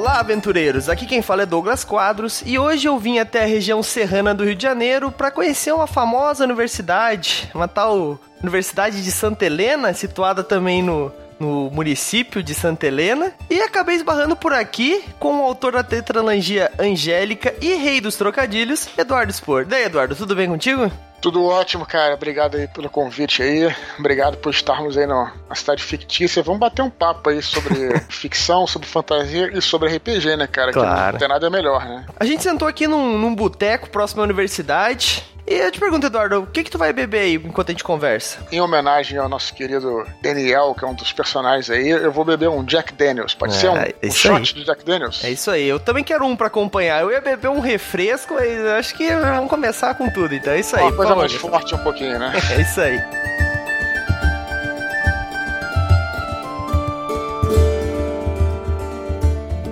Olá, aventureiros! Aqui quem fala é Douglas Quadros e hoje eu vim até a região serrana do Rio de Janeiro para conhecer uma famosa universidade, uma tal Universidade de Santa Helena, situada também no, no município de Santa Helena. E acabei esbarrando por aqui com o autor da tetralangia Angélica e rei dos trocadilhos, Eduardo Spor. Daí, Eduardo, tudo bem contigo? Tudo ótimo, cara. Obrigado aí pelo convite aí. Obrigado por estarmos aí na cidade fictícia. Vamos bater um papo aí sobre ficção, sobre fantasia e sobre RPG, né, cara? Claro. Que não tem nada melhor, né? A gente sentou aqui num, num boteco próximo à universidade. E eu te pergunto, Eduardo, o que que tu vai beber aí enquanto a gente conversa? Em homenagem ao nosso querido Daniel, que é um dos personagens aí, eu vou beber um Jack Daniels. Pode É, ser um, é um shot de Jack Daniels? É isso aí, eu também quero um pra acompanhar. Eu ia beber um refresco, mas acho que vamos começar com tudo, então é isso aí. Uma coisa mais forte um pouquinho, né? É isso aí.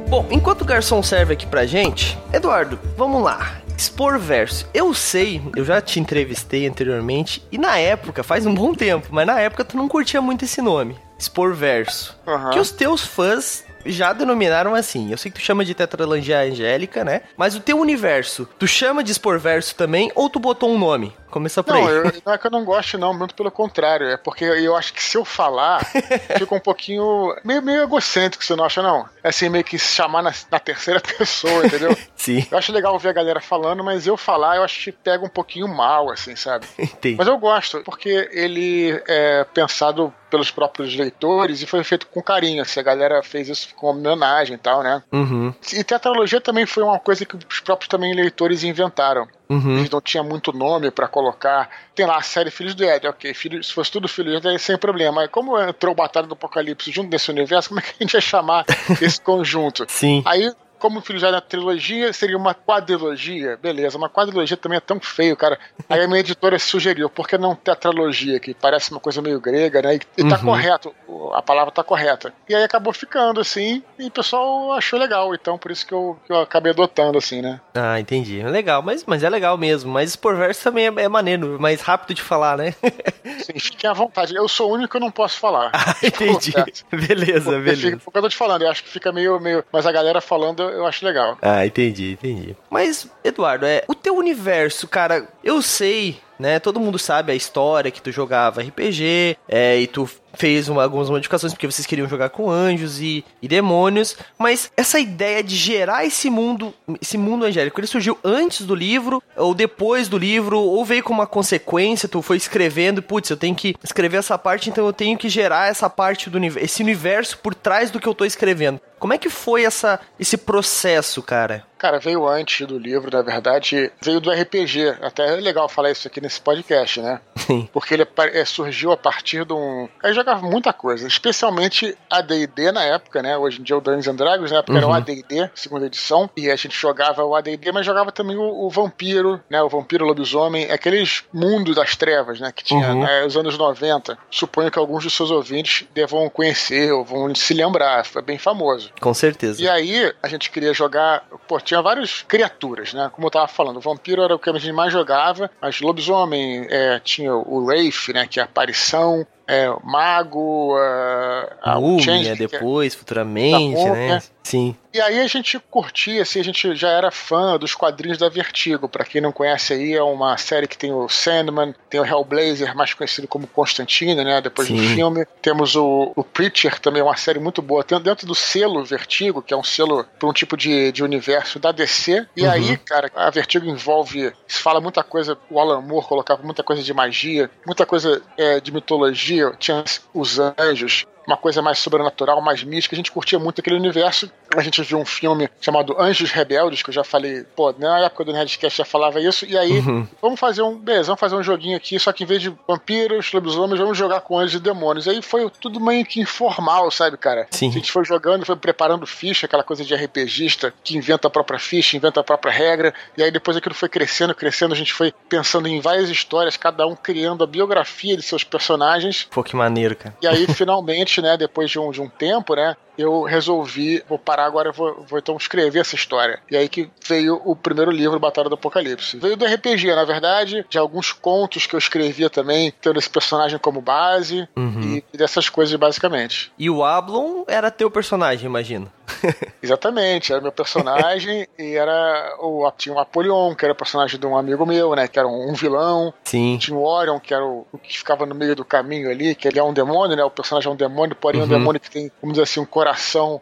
Bom, enquanto o garçom serve aqui pra gente, Eduardo, vamos lá. Expor verso. Eu sei, eu já te entrevistei anteriormente, e na época, faz um bom tempo, mas na época tu não curtia muito esse nome. Expor verso. Aham. Que os teus fãs já denominaram assim. Eu sei que tu chama de tetralangia angélica, né? Mas o teu universo, tu chama de expor verso também, ou tu botou um nome? Começa por Não, aí. eu- não é que eu não gosto, não, muito pelo contrário. É porque eu acho que se eu falar, fica um pouquinho. meio, meio egocêntrico, você não acha, não? É assim, meio que se chamar na, na terceira pessoa, entendeu? Sim, Eu acho legal ver a galera falando, mas eu falar, eu acho que pega um pouquinho mal, assim, sabe? entendi. Mas eu gosto, porque ele é pensado pelos próprios leitores e foi feito com carinho. Assim, a galera fez isso com homenagem e tal, né? Uhum, E tetralogia também foi uma coisa que os próprios também leitores inventaram. Uhum. Eles não tinham muito nome pra colocar. Tem lá a série Filhos do Ed, ok. Filho, se fosse tudo Filhos do aí sem problema. Mas como entrou Batalha do Apocalipse junto desse universo, como é que a gente ia chamar esse conjunto? Sim. Aí, como Filhos já na trilogia, seria uma quadrilogia. Beleza, uma quadrilogia também é tão feio, cara. Aí a minha editora sugeriu, por que não tetralogia, que parece uma coisa meio grega, né? E, e tá Uhum. correto, o- a palavra tá correta. E aí acabou ficando assim, e o pessoal achou legal, então por isso que eu, que eu acabei adotando, assim, né? Ah, entendi. É Legal, mas, mas é legal mesmo. Mas expor verso também é, é maneiro, mais rápido de falar, né? Sim, fiquem à vontade. Eu sou o único que eu não posso falar. Ah, entendi. Beleza, Porque beleza. fica- Porque eu tô te falando, eu acho que fica meio, meio. Mas a galera falando, eu acho legal. Ah, entendi, entendi. Mas, Eduardo, é o teu universo, cara, eu sei, né? Todo mundo sabe a história que tu jogava RPG, é, e tu fez uma- algumas modificações porque vocês queriam jogar com anjos e, e demônios, mas essa ideia de gerar esse mundo, esse mundo angélico, ele surgiu antes do livro ou depois do livro, ou veio como uma consequência, tu foi escrevendo, putz, eu tenho que escrever essa parte, então eu tenho que gerar essa parte do universo, esse universo por trás do que eu tô escrevendo. Como é que foi essa, esse processo, cara? Cara, veio antes do livro, na verdade, veio do RPG. Até é legal falar isso aqui nesse podcast, né? Sim. Porque ele é, surgiu a partir de um. Eu jogava muita coisa, especialmente ADD na época, né? Hoje em dia é o Dungeons and Dragons, na época era o Uhum. ADD, segunda edição, e a gente jogava o ADD, mas jogava também o, o Vampiro, né? O Vampiro Lobisomem, aqueles mundos das trevas, né? Que tinha Uhum. né, nos anos 90. Suponho que alguns dos seus ouvintes devam conhecer ou vão se lembrar, foi bem famoso. Com certeza. E aí, a gente queria jogar. Pô, tinha várias criaturas, né? Como eu tava falando, o vampiro era o que a gente mais jogava, mas lobisomem é, tinha o Wraith, né? Que é a aparição, é, o mago, a, a o Múmia que é- depois, futuramente, Da né? múmia. Sim. E aí a gente curtia, assim, a gente já era fã dos quadrinhos da Vertigo. Pra quem não conhece aí, é uma série que tem o Sandman, tem o Hellblazer, mais conhecido como Constantine, né? Depois do Sim. filme. Temos o, o Preacher, também é uma série muito boa. Tem dentro do selo Vertigo, que é um selo para um tipo de, de universo da DC. E Uhum. aí, cara, a Vertigo envolve. Se fala muita coisa, o Alan Moore colocava muita coisa de magia, muita coisa é, de mitologia, tinha os anjos uma coisa mais sobrenatural, mais mística. A gente curtia muito aquele universo. A gente viu um filme chamado Anjos Rebeldes, que eu já falei, pô, na época do Nerdcast já falava isso. E aí, Uhum. vamos fazer um. Beleza, vamos fazer um joguinho aqui, só que em vez de vampiros, lobisomens, vamos jogar com anjos e demônios. Aí foi tudo meio que informal, sabe, cara? Sim. A gente foi jogando, foi preparando ficha, aquela coisa de RPGista que inventa a própria ficha, inventa a própria regra. E aí depois aquilo foi crescendo, crescendo. A gente foi pensando em várias histórias, cada um criando a biografia de seus personagens. Pô, que maneiro, cara. E aí, finalmente, né, depois de um, de um tempo, né, eu resolvi, vou parar agora, vou, vou então escrever essa história. E aí que veio o primeiro livro, Batalha do Apocalipse. Veio do RPG, na verdade, de alguns contos que eu escrevia também, tendo esse personagem como base uhum. e dessas coisas basicamente. E o Ablon era teu personagem, imagino. Exatamente, era meu personagem e era o tinha o Apolion, que era o personagem de um amigo meu, né, que era um, vilão. Sim. Tinha o Orion, que era o, o, que ficava no meio do caminho ali, que ele é um demônio, né, o personagem é um demônio, porém uhum. um demônio que tem, vamos dizer assim, um coração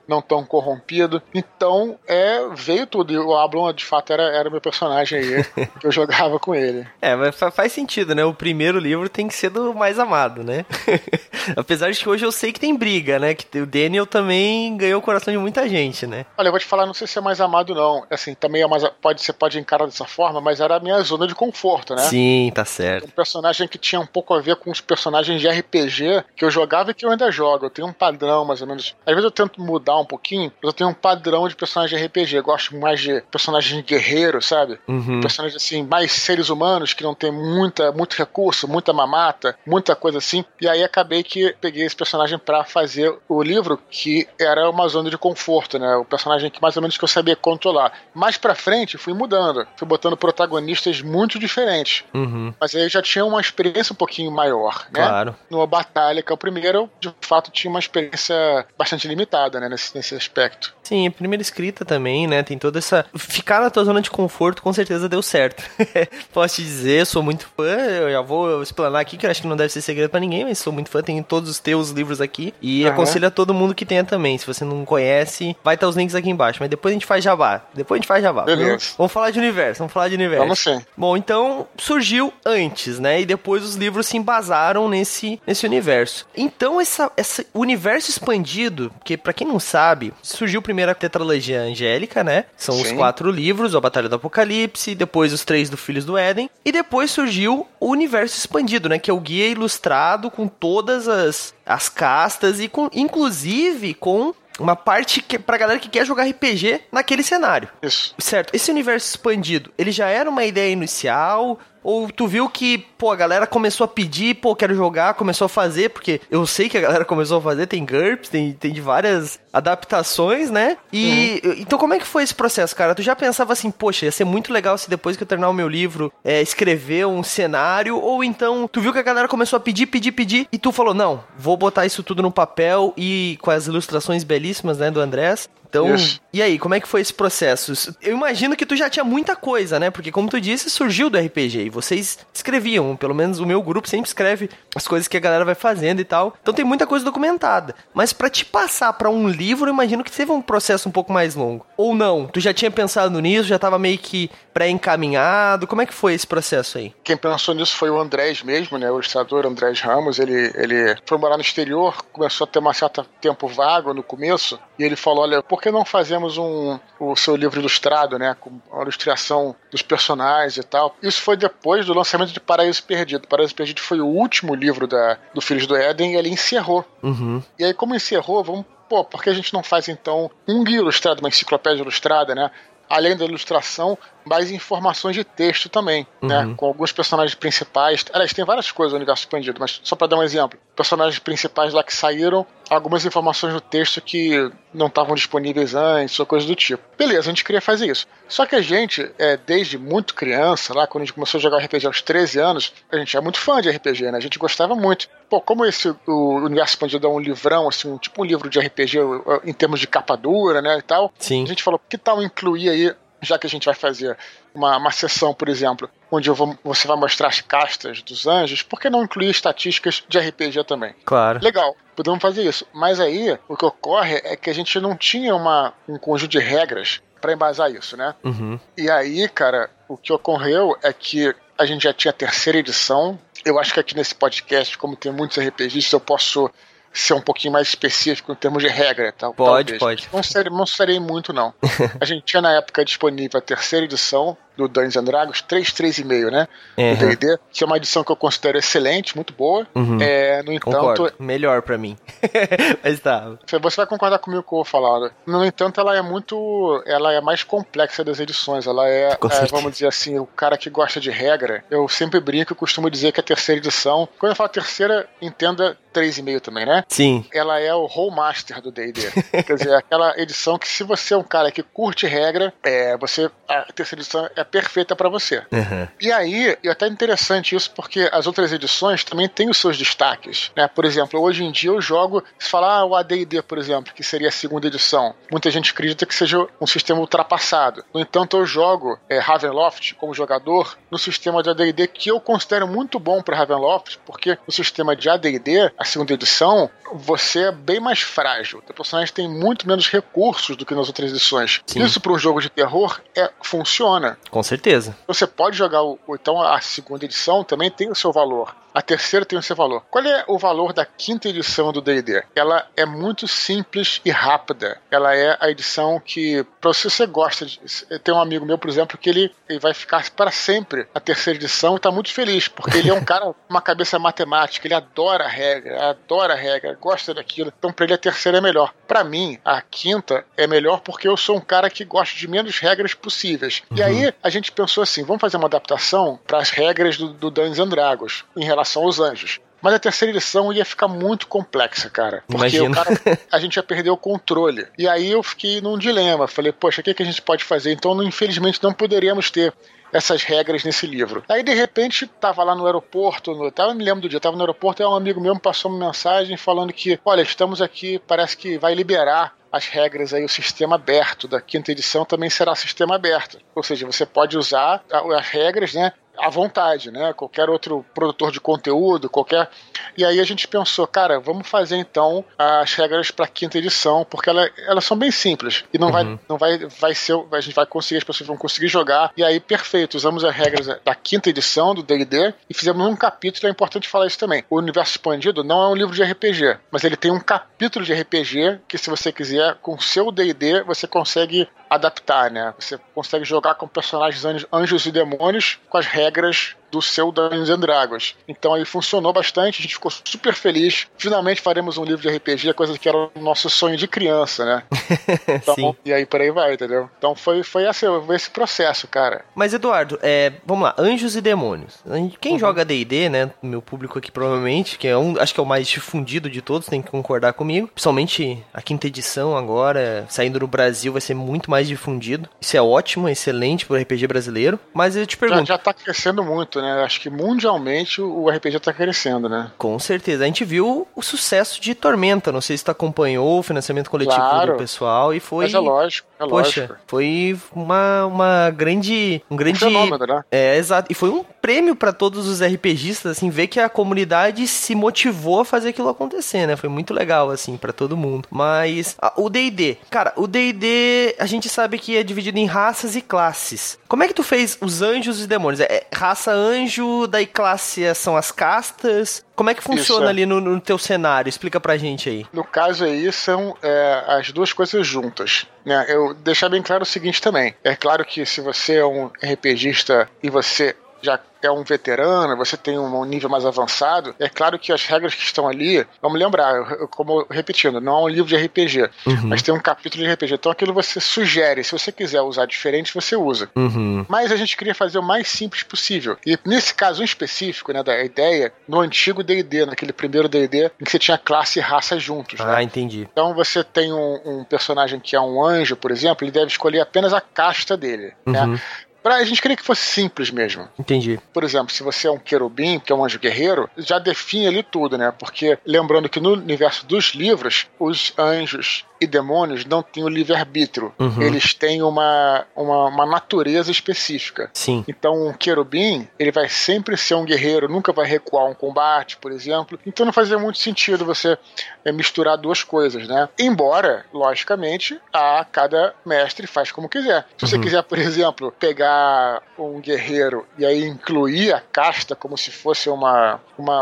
não tão corrompido. Então, é, veio tudo e o Ablon, de fato, era, era meu personagem aí, que eu jogava com ele. É, mas faz sentido, né, o primeiro livro tem que ser do mais amado, né? Apesar de que hoje eu sei que tem briga, né, que o Daniel também ganhou o coração de muita gente, né? Olha, eu vou te falar, não sei se é mais amado não. Assim, também é mais. Pode, você pode encarar dessa forma, mas era a minha zona de conforto, né? Sim, tá certo. Um personagem que tinha um pouco a ver com os personagens de RPG que eu jogava e que eu ainda jogo. Eu tenho um padrão, mais ou menos. Às vezes eu tento mudar um pouquinho, mas eu tenho um padrão de personagem de RPG. Eu gosto mais de personagens guerreiros, sabe? Uhum. Personagens assim, mais seres humanos que não tem muita, muito recurso, muita mamata, muita coisa assim. E aí acabei que peguei esse personagem para fazer o livro, que era uma zona de conforto, né? O personagem que mais ou menos que eu sabia controlar. Mais pra frente, fui mudando. Fui botando protagonistas muito diferentes. Uhum. Mas aí eu já tinha uma experiência um pouquinho maior, né? Claro. Numa batalha, que é o primeiro, de fato, tinha uma experiência bastante limitada, né? Nesse, nesse aspecto. Sim, a primeira escrita também, né? Tem toda essa. Ficar na tua zona de conforto com certeza deu certo. Posso te dizer, sou muito fã. Eu já vou explanar aqui, que eu acho que não deve ser segredo para ninguém, mas sou muito fã. Tenho todos os teus livros aqui. E uhum. aconselho a todo mundo que tenha também. Se você não conhece, vai estar os links aqui embaixo. Mas depois a gente faz jabá. Depois a gente faz jabá. Beleza. Vamos falar de universo, vamos falar de universo. Vamos sim. Bom, então surgiu antes, né? E depois os livros se embasaram nesse, nesse universo. Então, essa, esse universo expandido, que para quem não sabe, surgiu primeiro a tetralogia angélica, né? São sim. os quatro livros, a Batalha do Apocalipse, depois os três do Filhos do Éden, e depois surgiu o universo expandido, né? Que é o guia ilustrado com todas as, as castas e com, inclusive com uma parte que, pra galera que quer jogar RPG naquele cenário. Isso. Certo. Esse universo expandido, ele já era uma ideia inicial? Ou tu viu que, pô, a galera começou a pedir, pô, quero jogar, começou a fazer, porque eu sei que a galera começou a fazer, tem GURPS, tem, tem de várias adaptações, né? E uhum. então como é que foi esse processo, cara? Tu já pensava assim, poxa, ia ser muito legal se depois que eu terminar o meu livro, é, escrever um cenário, ou então tu viu que a galera começou a pedir, pedir, pedir, e tu falou, não, vou botar isso tudo no papel e com as ilustrações belíssimas, né, do Andrés, então, Isso. e aí, como é que foi esse processo? Eu imagino que tu já tinha muita coisa, né? Porque, como tu disse, surgiu do RPG e vocês escreviam. Pelo menos o meu grupo sempre escreve as coisas que a galera vai fazendo e tal. Então tem muita coisa documentada. Mas para te passar para um livro, eu imagino que teve um processo um pouco mais longo. Ou não? Tu já tinha pensado nisso? Já tava meio que pré-encaminhado? Como é que foi esse processo aí? Quem pensou nisso foi o Andrés mesmo, né? O ilustrador Andrés Ramos. Ele, ele foi morar no exterior, começou a ter um certo tempo vago no começo. E ele falou: olha, por que não fazemos um, o seu livro ilustrado, né? Com a ilustração dos personagens e tal. Isso foi depois do lançamento de Paraíso Perdido. Paraíso Perdido foi o último livro da, do Filhos do Éden e ele encerrou. Uhum. E aí, como encerrou, vamos pô, por que a gente não faz então um guia ilustrado, uma enciclopédia ilustrada, né? Além da ilustração, mais informações de texto também, né? uhum. né? Com alguns personagens principais. Aliás, tem várias coisas no universo expandido, mas só para dar um exemplo. Personagens principais lá que saíram, algumas informações no texto que não estavam disponíveis antes, ou coisa do tipo. Beleza, a gente queria fazer isso. Só que a gente, é, desde muito criança, lá quando a gente começou a jogar RPG aos 13 anos, a gente é muito fã de RPG, né? A gente gostava muito. Pô, como esse o universo expandido é um livrão, assim, um, tipo um livro de RPG em termos de capa dura, né, e tal. Sim. A gente falou, que tal incluir aí já que a gente vai fazer uma, uma sessão, por exemplo, onde vou, você vai mostrar as castas dos anjos, por que não incluir estatísticas de RPG também? Claro. Legal, podemos fazer isso. Mas aí, o que ocorre é que a gente não tinha uma, um conjunto de regras para embasar isso, né? Uhum. E aí, cara, o que ocorreu é que a gente já tinha a terceira edição. Eu acho que aqui nesse podcast, como tem muitos RPGs, eu posso ser um pouquinho mais específico em termos de regra. Tal, pode, talvez. pode. Não serei, não serei muito, não. a gente tinha na época disponível a terceira edição do Dungeons and Dragons, 3, 3,5, né? Uhum. Do D&D, que é uma edição que eu considero excelente, muito boa. Uhum. É, no entanto... Concordo. Melhor para mim. Mas tá. Você vai concordar comigo com o que eu vou falar. Né? No entanto, ela é muito... Ela é mais complexa das edições. Ela é, é vamos dizer assim, o cara que gosta de regra. Eu sempre brinco e costumo dizer que a terceira edição... Quando eu falo terceira, entenda 3,5 também, né? Sim. Ela é o Whole Master do D&D. Quer dizer, aquela edição que se você é um cara que curte regra, é, você a terceira edição é perfeita para você. Uhum. E aí, é até interessante isso porque as outras edições também têm os seus destaques, né? Por exemplo, hoje em dia eu jogo, se falar ah, o AD&D, por exemplo, que seria a segunda edição, muita gente acredita que seja um sistema ultrapassado. No entanto, eu jogo é, Ravenloft como jogador no sistema de AD&D que eu considero muito bom para Ravenloft, porque no sistema de AD&D, a segunda edição, você é bem mais frágil. O personagem tem muito menos recursos do que nas outras edições. Sim. Isso para um jogo de terror é funciona. Com certeza. Você pode jogar o, então a segunda edição também tem o seu valor. A terceira tem o seu valor. Qual é o valor da quinta edição do D&D? Ela é muito simples e rápida. Ela é a edição que, para você, você gosta de... Tem um amigo meu, por exemplo, que ele, ele vai ficar para sempre a terceira edição e está muito feliz, porque ele é um cara com uma cabeça matemática, ele adora a regra, adora a regra, gosta daquilo. Então, para ele, a terceira é melhor. Para mim, a quinta é melhor porque eu sou um cara que gosta de menos regras possíveis. Uhum. E aí, a gente pensou assim, vamos fazer uma adaptação para as regras do, do Dungeons and Dragons em relação relação aos anjos. Mas a terceira edição ia ficar muito complexa, cara. Porque o cara, a gente ia perder o controle. E aí eu fiquei num dilema. Falei, poxa, o que, é que a gente pode fazer? Então, infelizmente, não poderíamos ter essas regras nesse livro. Aí, de repente, tava lá no aeroporto, no, tava, me lembro do dia, tava no aeroporto e um amigo meu me passou uma mensagem falando que, olha, estamos aqui, parece que vai liberar as regras aí, o sistema aberto da quinta edição também será sistema aberto. Ou seja, você pode usar as regras, né? À vontade, né? Qualquer outro produtor de conteúdo, qualquer. E aí a gente pensou, cara, vamos fazer então as regras para quinta edição, porque ela, elas são bem simples e não uhum. vai, não vai, vai ser, a gente vai conseguir, as pessoas vão conseguir jogar. E aí, perfeito, usamos as regras da quinta edição do D&D e fizemos um capítulo. É importante falar isso também. O universo expandido não é um livro de RPG, mas ele tem um capítulo de RPG que, se você quiser, com o seu D&D você consegue adaptar, né? Você consegue jogar com personagens anjos e demônios com as regras do seu Dungeons and Dragons. Então aí funcionou bastante, a gente ficou super feliz. Finalmente faremos um livro de RPG, coisa que era o nosso sonho de criança, né? Então, Sim. E aí por aí vai, entendeu? Então foi, foi, esse, esse processo, cara. Mas Eduardo, é, vamos lá, Anjos e Demônios. Quem uhum. joga D&D, né, meu público aqui provavelmente, que é um, acho que é o mais difundido de todos, tem que concordar comigo. Principalmente a quinta edição agora, saindo no Brasil, vai ser muito mais difundido. Isso é ótimo, excelente pro RPG brasileiro. Mas eu te pergunto... Já, já tá crescendo muito, né? Acho que mundialmente o RPG tá crescendo, né? Com certeza. A gente viu o sucesso de Tormenta. Não sei se tu acompanhou o financiamento coletivo claro, do pessoal e foi. Mas é lógico, é Poxa, lógico. foi uma, uma grande. Um grande. Um fenômeno, né? É, exato. E foi um prêmio para todos os RPGistas, assim, ver que a comunidade se motivou a fazer aquilo acontecer, né? Foi muito legal, assim, para todo mundo. Mas a, o DD, cara, o DD a gente sabe que é dividido em raças e classes. Como é que tu fez os anjos e demônios? É, é raça anjo, daí classe são as castas. Como é que funciona Isso, é. ali no, no, teu cenário? Explica pra gente aí. No caso aí, são é, as duas coisas juntas. Né? Eu deixar bem claro o seguinte também. É claro que se você é um RPGista e você já é um veterano, você tem um nível mais avançado, é claro que as regras que estão ali, vamos lembrar, como repetindo, não é um livro de RPG, uhum. mas tem um capítulo de RPG. Então aquilo você sugere, se você quiser usar diferente, você usa. Uhum. Mas a gente queria fazer o mais simples possível. E nesse caso específico, né, da ideia, no antigo D&D, naquele primeiro D&D, em que você tinha classe e raça juntos. Ah, né? entendi. Então você tem um, um, personagem que é um anjo, por exemplo, ele deve escolher apenas a casta dele. Né? Uhum. Né? Pra, a gente queria que fosse simples mesmo. Entendi. Por exemplo, se você é um querubim, que é um anjo guerreiro, já define ali tudo, né? Porque lembrando que no universo dos livros, os anjos e demônios não têm o livre-arbítrio. Uhum. Eles têm uma, uma, uma, natureza específica. Sim. Então, um querubim, ele vai sempre ser um guerreiro, nunca vai recuar um combate, por exemplo. Então, não fazia muito sentido você é, misturar duas coisas, né? Embora, logicamente, a cada mestre faz como quiser. Se você uhum. quiser, por exemplo, pegar um guerreiro e aí incluir a casta como se fosse uma, uma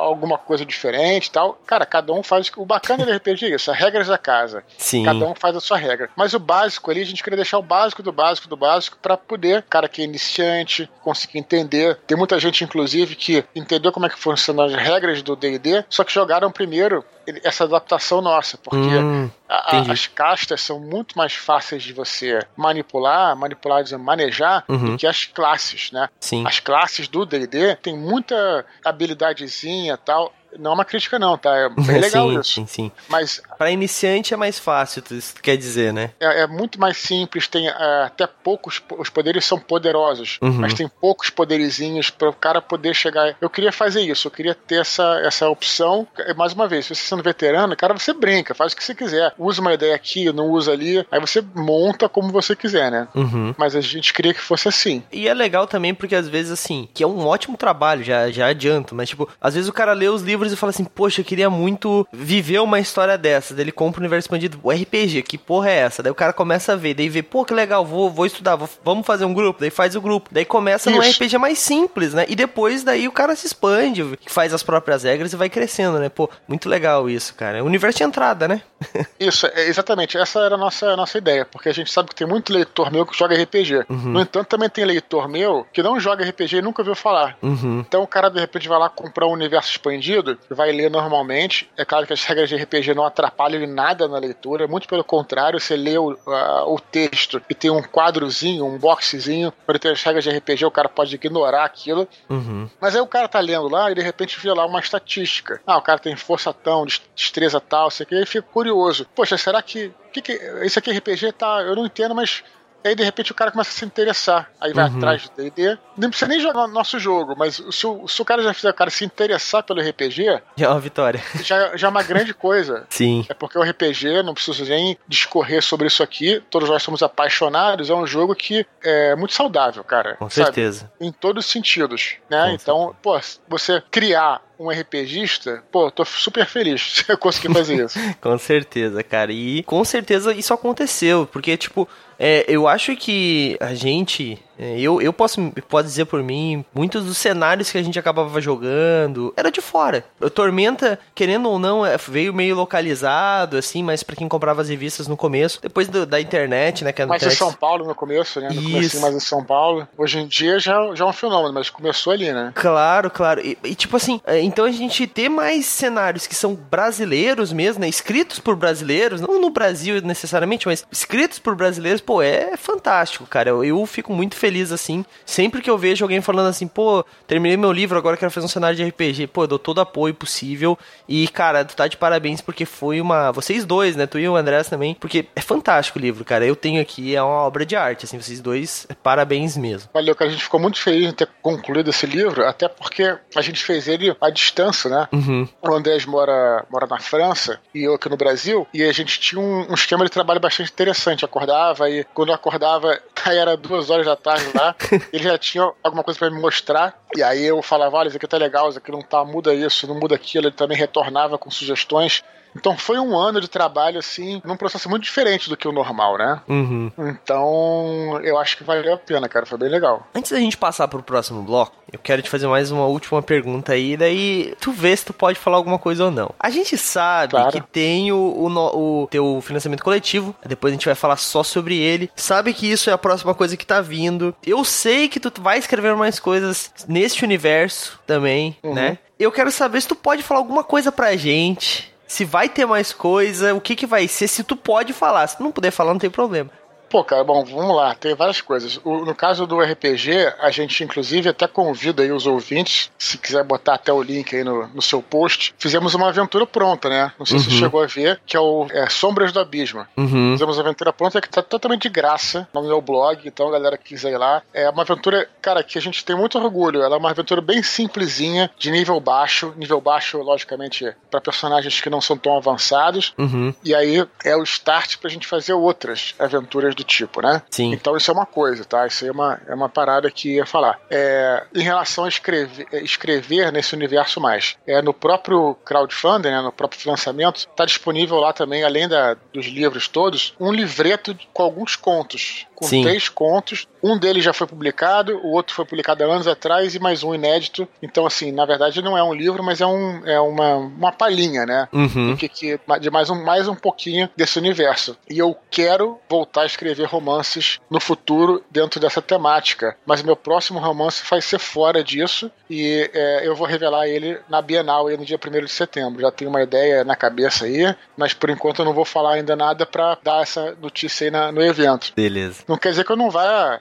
alguma coisa diferente tal, cara, cada um faz o bacana do RPG é isso, as regras da casa casa. Sim. Cada um faz a sua regra. Mas o básico ali, a gente queria deixar o básico do básico do básico para poder, cara que é iniciante, conseguir entender. Tem muita gente, inclusive, que entendeu como é que funcionam as regras do D&D, só que jogaram primeiro essa adaptação nossa, porque hum, a, as castas são muito mais fáceis de você manipular, manipular, dizer, manejar, uhum. do que as classes, né? Sim. As classes do D&D tem muita habilidadezinha tal, não é uma crítica não, tá? É bem legal sim, isso. Sim, sim. Mas para iniciante é mais fácil, isso quer dizer, né? É, é muito mais simples, tem é, até poucos, os poderes são poderosos, uhum. mas tem poucos poderizinhos para o cara poder chegar. Eu queria fazer isso, eu queria ter essa, essa opção. Mais uma vez, se você sendo veterano, cara, você brinca, faz o que você quiser. Usa uma ideia aqui, não usa ali, aí você monta como você quiser, né? Uhum. Mas a gente queria que fosse assim. E é legal também porque às vezes, assim, que é um ótimo trabalho, já, já adianto, mas tipo, às vezes o cara lê os livros e fala assim, poxa, eu queria muito viver uma história dessa. Daí ele compra o universo expandido, o RPG, que porra é essa? Daí o cara começa a ver, daí vê, pô, que legal, vou, vou estudar, vou, vamos fazer um grupo, daí faz o grupo. Daí começa Isso. num RPG mais simples, né? E depois daí o cara se expande, faz as próprias regras e vai crescendo, né? Pô, muito legal isso, cara. É o universo de entrada, né? Isso, é, exatamente. Essa era a nossa, a nossa ideia, porque a gente sabe que tem muito leitor meu que joga RPG. Uhum. No entanto, também tem leitor meu que não joga RPG e nunca ouviu falar. Uhum. Então o cara de repente vai lá comprar um universo expandido, vai ler normalmente. É claro que as regras de RPG não atrapalham em nada na leitura, muito pelo contrário, você lê o, uh, o texto e tem um quadrozinho, um boxezinho, para ter as regras de RPG, o cara pode ignorar aquilo. Uhum. Mas aí o cara tá lendo lá e de repente vê lá uma estatística. Ah, o cara tem força tão, destreza tal, sei que, e aí fica curioso. Poxa, será que, que, que esse aqui RPG tá, eu não entendo, mas e aí, de repente, o cara começa a se interessar. Aí vai uhum. atrás do DD. Não precisa nem jogar nosso jogo, mas se o, se o cara já fizer o cara se interessar pelo RPG. Já é uma vitória. Já, já é uma grande coisa. Sim. É porque o RPG, não preciso nem discorrer sobre isso aqui. Todos nós somos apaixonados. É um jogo que é muito saudável, cara. Com sabe? certeza. Em todos os sentidos. Né? então, pô, você criar um RPGista, pô, tô super feliz se eu conseguir fazer isso. com certeza, cara. E com certeza isso aconteceu, porque, tipo, é, eu acho que a gente eu, eu posso pode dizer por mim, muitos dos cenários que a gente acabava jogando era de fora. O Tormenta, querendo ou não, é, veio meio localizado, assim, mas para quem comprava as revistas no começo, depois do, da internet, né? Que mas em São Paulo no começo, né? No Isso. mais em São Paulo. Hoje em dia já, já é um fenômeno, mas começou ali, né? Claro, claro. E, e tipo assim, é, então a gente ter mais cenários que são brasileiros mesmo, né? Escritos por brasileiros, não no Brasil necessariamente, mas escritos por brasileiros, pô, é fantástico, cara. Eu, eu fico muito feliz feliz assim. Sempre que eu vejo alguém falando assim, pô, terminei meu livro, agora quero fazer um cenário de RPG. Pô, eu dou todo o apoio possível. E, cara, tu tá de parabéns porque foi uma. Vocês dois, né? Tu e o André também. Porque é fantástico o livro, cara. Eu tenho aqui, é uma obra de arte, assim, vocês dois, parabéns mesmo. Valeu, cara. A gente ficou muito feliz em ter concluído esse livro, até porque a gente fez ele à distância, né? Uhum. O Andrés mora, mora na França e eu aqui no Brasil. E a gente tinha um, um esquema de trabalho bastante interessante. Acordava e quando eu acordava, era duas horas da tarde lá, ele já tinha alguma coisa para me mostrar, e aí eu falava, olha, isso aqui tá legal, isso aqui não tá, muda isso, não muda aquilo, ele também retornava com sugestões. Então foi um ano de trabalho, assim, num processo muito diferente do que o normal, né? Uhum. Então, eu acho que valeu a pena, cara. Foi bem legal. Antes da gente passar pro próximo bloco, eu quero te fazer mais uma última pergunta aí, daí tu vê se tu pode falar alguma coisa ou não. A gente sabe claro. que tem o, o, o teu financiamento coletivo, depois a gente vai falar só sobre ele. Sabe que isso é a próxima coisa que tá vindo. Eu sei que tu vai escrever mais coisas neste universo também, uhum. né? Eu quero saber se tu pode falar alguma coisa pra gente se vai ter mais coisa, o que que vai ser, se tu pode falar. Se tu não puder falar, não tem problema. Pô, cara, bom, vamos lá, tem várias coisas. O, no caso do RPG, a gente inclusive até convida aí os ouvintes, se quiser botar até o link aí no, no seu post, fizemos uma aventura pronta, né? Não sei uhum. se você chegou a ver, que é o é, Sombras do Abismo. Uhum. Fizemos uma aventura pronta que tá totalmente de graça no meu blog, então a galera que quiser ir lá. É uma aventura, cara, que a gente tem muito orgulho. Ela é uma aventura bem simplesinha, de nível baixo. Nível baixo, logicamente, para personagens que não são tão avançados. Uhum. E aí é o start pra gente fazer outras aventuras do tipo, né? Sim. Então isso é uma coisa, tá? Isso aí é uma, é uma parada que ia falar. É, em relação a escrever, é, escrever nesse universo mais, é, no próprio crowdfunding, né, no próprio financiamento, está disponível lá também, além da, dos livros todos, um livreto com alguns contos com Sim. três contos. Um deles já foi publicado, o outro foi publicado há anos atrás e mais um inédito. Então, assim, na verdade não é um livro, mas é, um, é uma, uma palhinha, né? Uhum. De, que, de mais um, mais um pouquinho desse universo. E eu quero voltar a escrever romances no futuro dentro dessa temática. Mas meu próximo romance vai ser fora disso e é, eu vou revelar ele na Bienal aí no dia 1 de setembro. Já tenho uma ideia na cabeça aí, mas por enquanto eu não vou falar ainda nada para dar essa notícia aí na, no evento. Beleza. Não quer dizer que eu não vá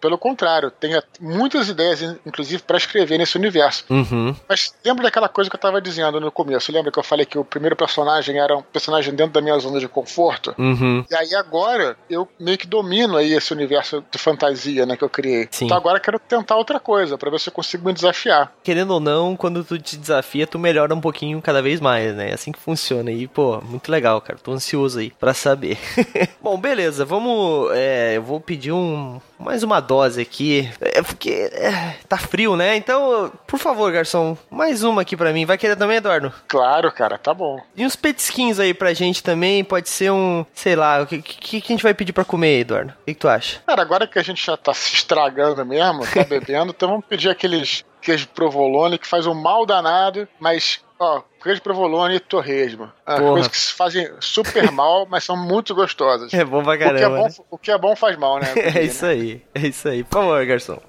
pelo contrário, tenho muitas ideias, inclusive, para escrever nesse universo. Uhum. Mas lembra daquela coisa que eu tava dizendo no começo? Lembra que eu falei que o primeiro personagem era um personagem dentro da minha zona de conforto? Uhum. E aí agora eu meio que domino aí esse universo de fantasia, né, que eu criei. Sim. Então agora eu quero tentar outra coisa, para ver se eu consigo me desafiar. Querendo ou não, quando tu te desafia, tu melhora um pouquinho cada vez mais, né? É assim que funciona. E, pô, muito legal, cara. Tô ansioso aí pra saber. Bom, beleza. Vamos. É, eu vou pedir um. Mais uma dose aqui. É porque é, tá frio, né? Então, por favor, garçom, mais uma aqui pra mim. Vai querer também, Eduardo? Claro, cara, tá bom. E uns petisquinhos aí pra gente também. Pode ser um. Sei lá, o que, que, que a gente vai pedir pra comer, Eduardo? O que, que tu acha? Cara, agora que a gente já tá se estragando mesmo, tá bebendo, então vamos pedir aqueles queijo provolone que faz um mal danado, mas ó, queijo provolone e torresmo. Ah, coisas que se fazem super mal, mas são muito gostosas. É bom pra caramba. O que é bom, né? o que é bom faz mal, né? é isso né? aí, é isso aí. Por favor, garçom.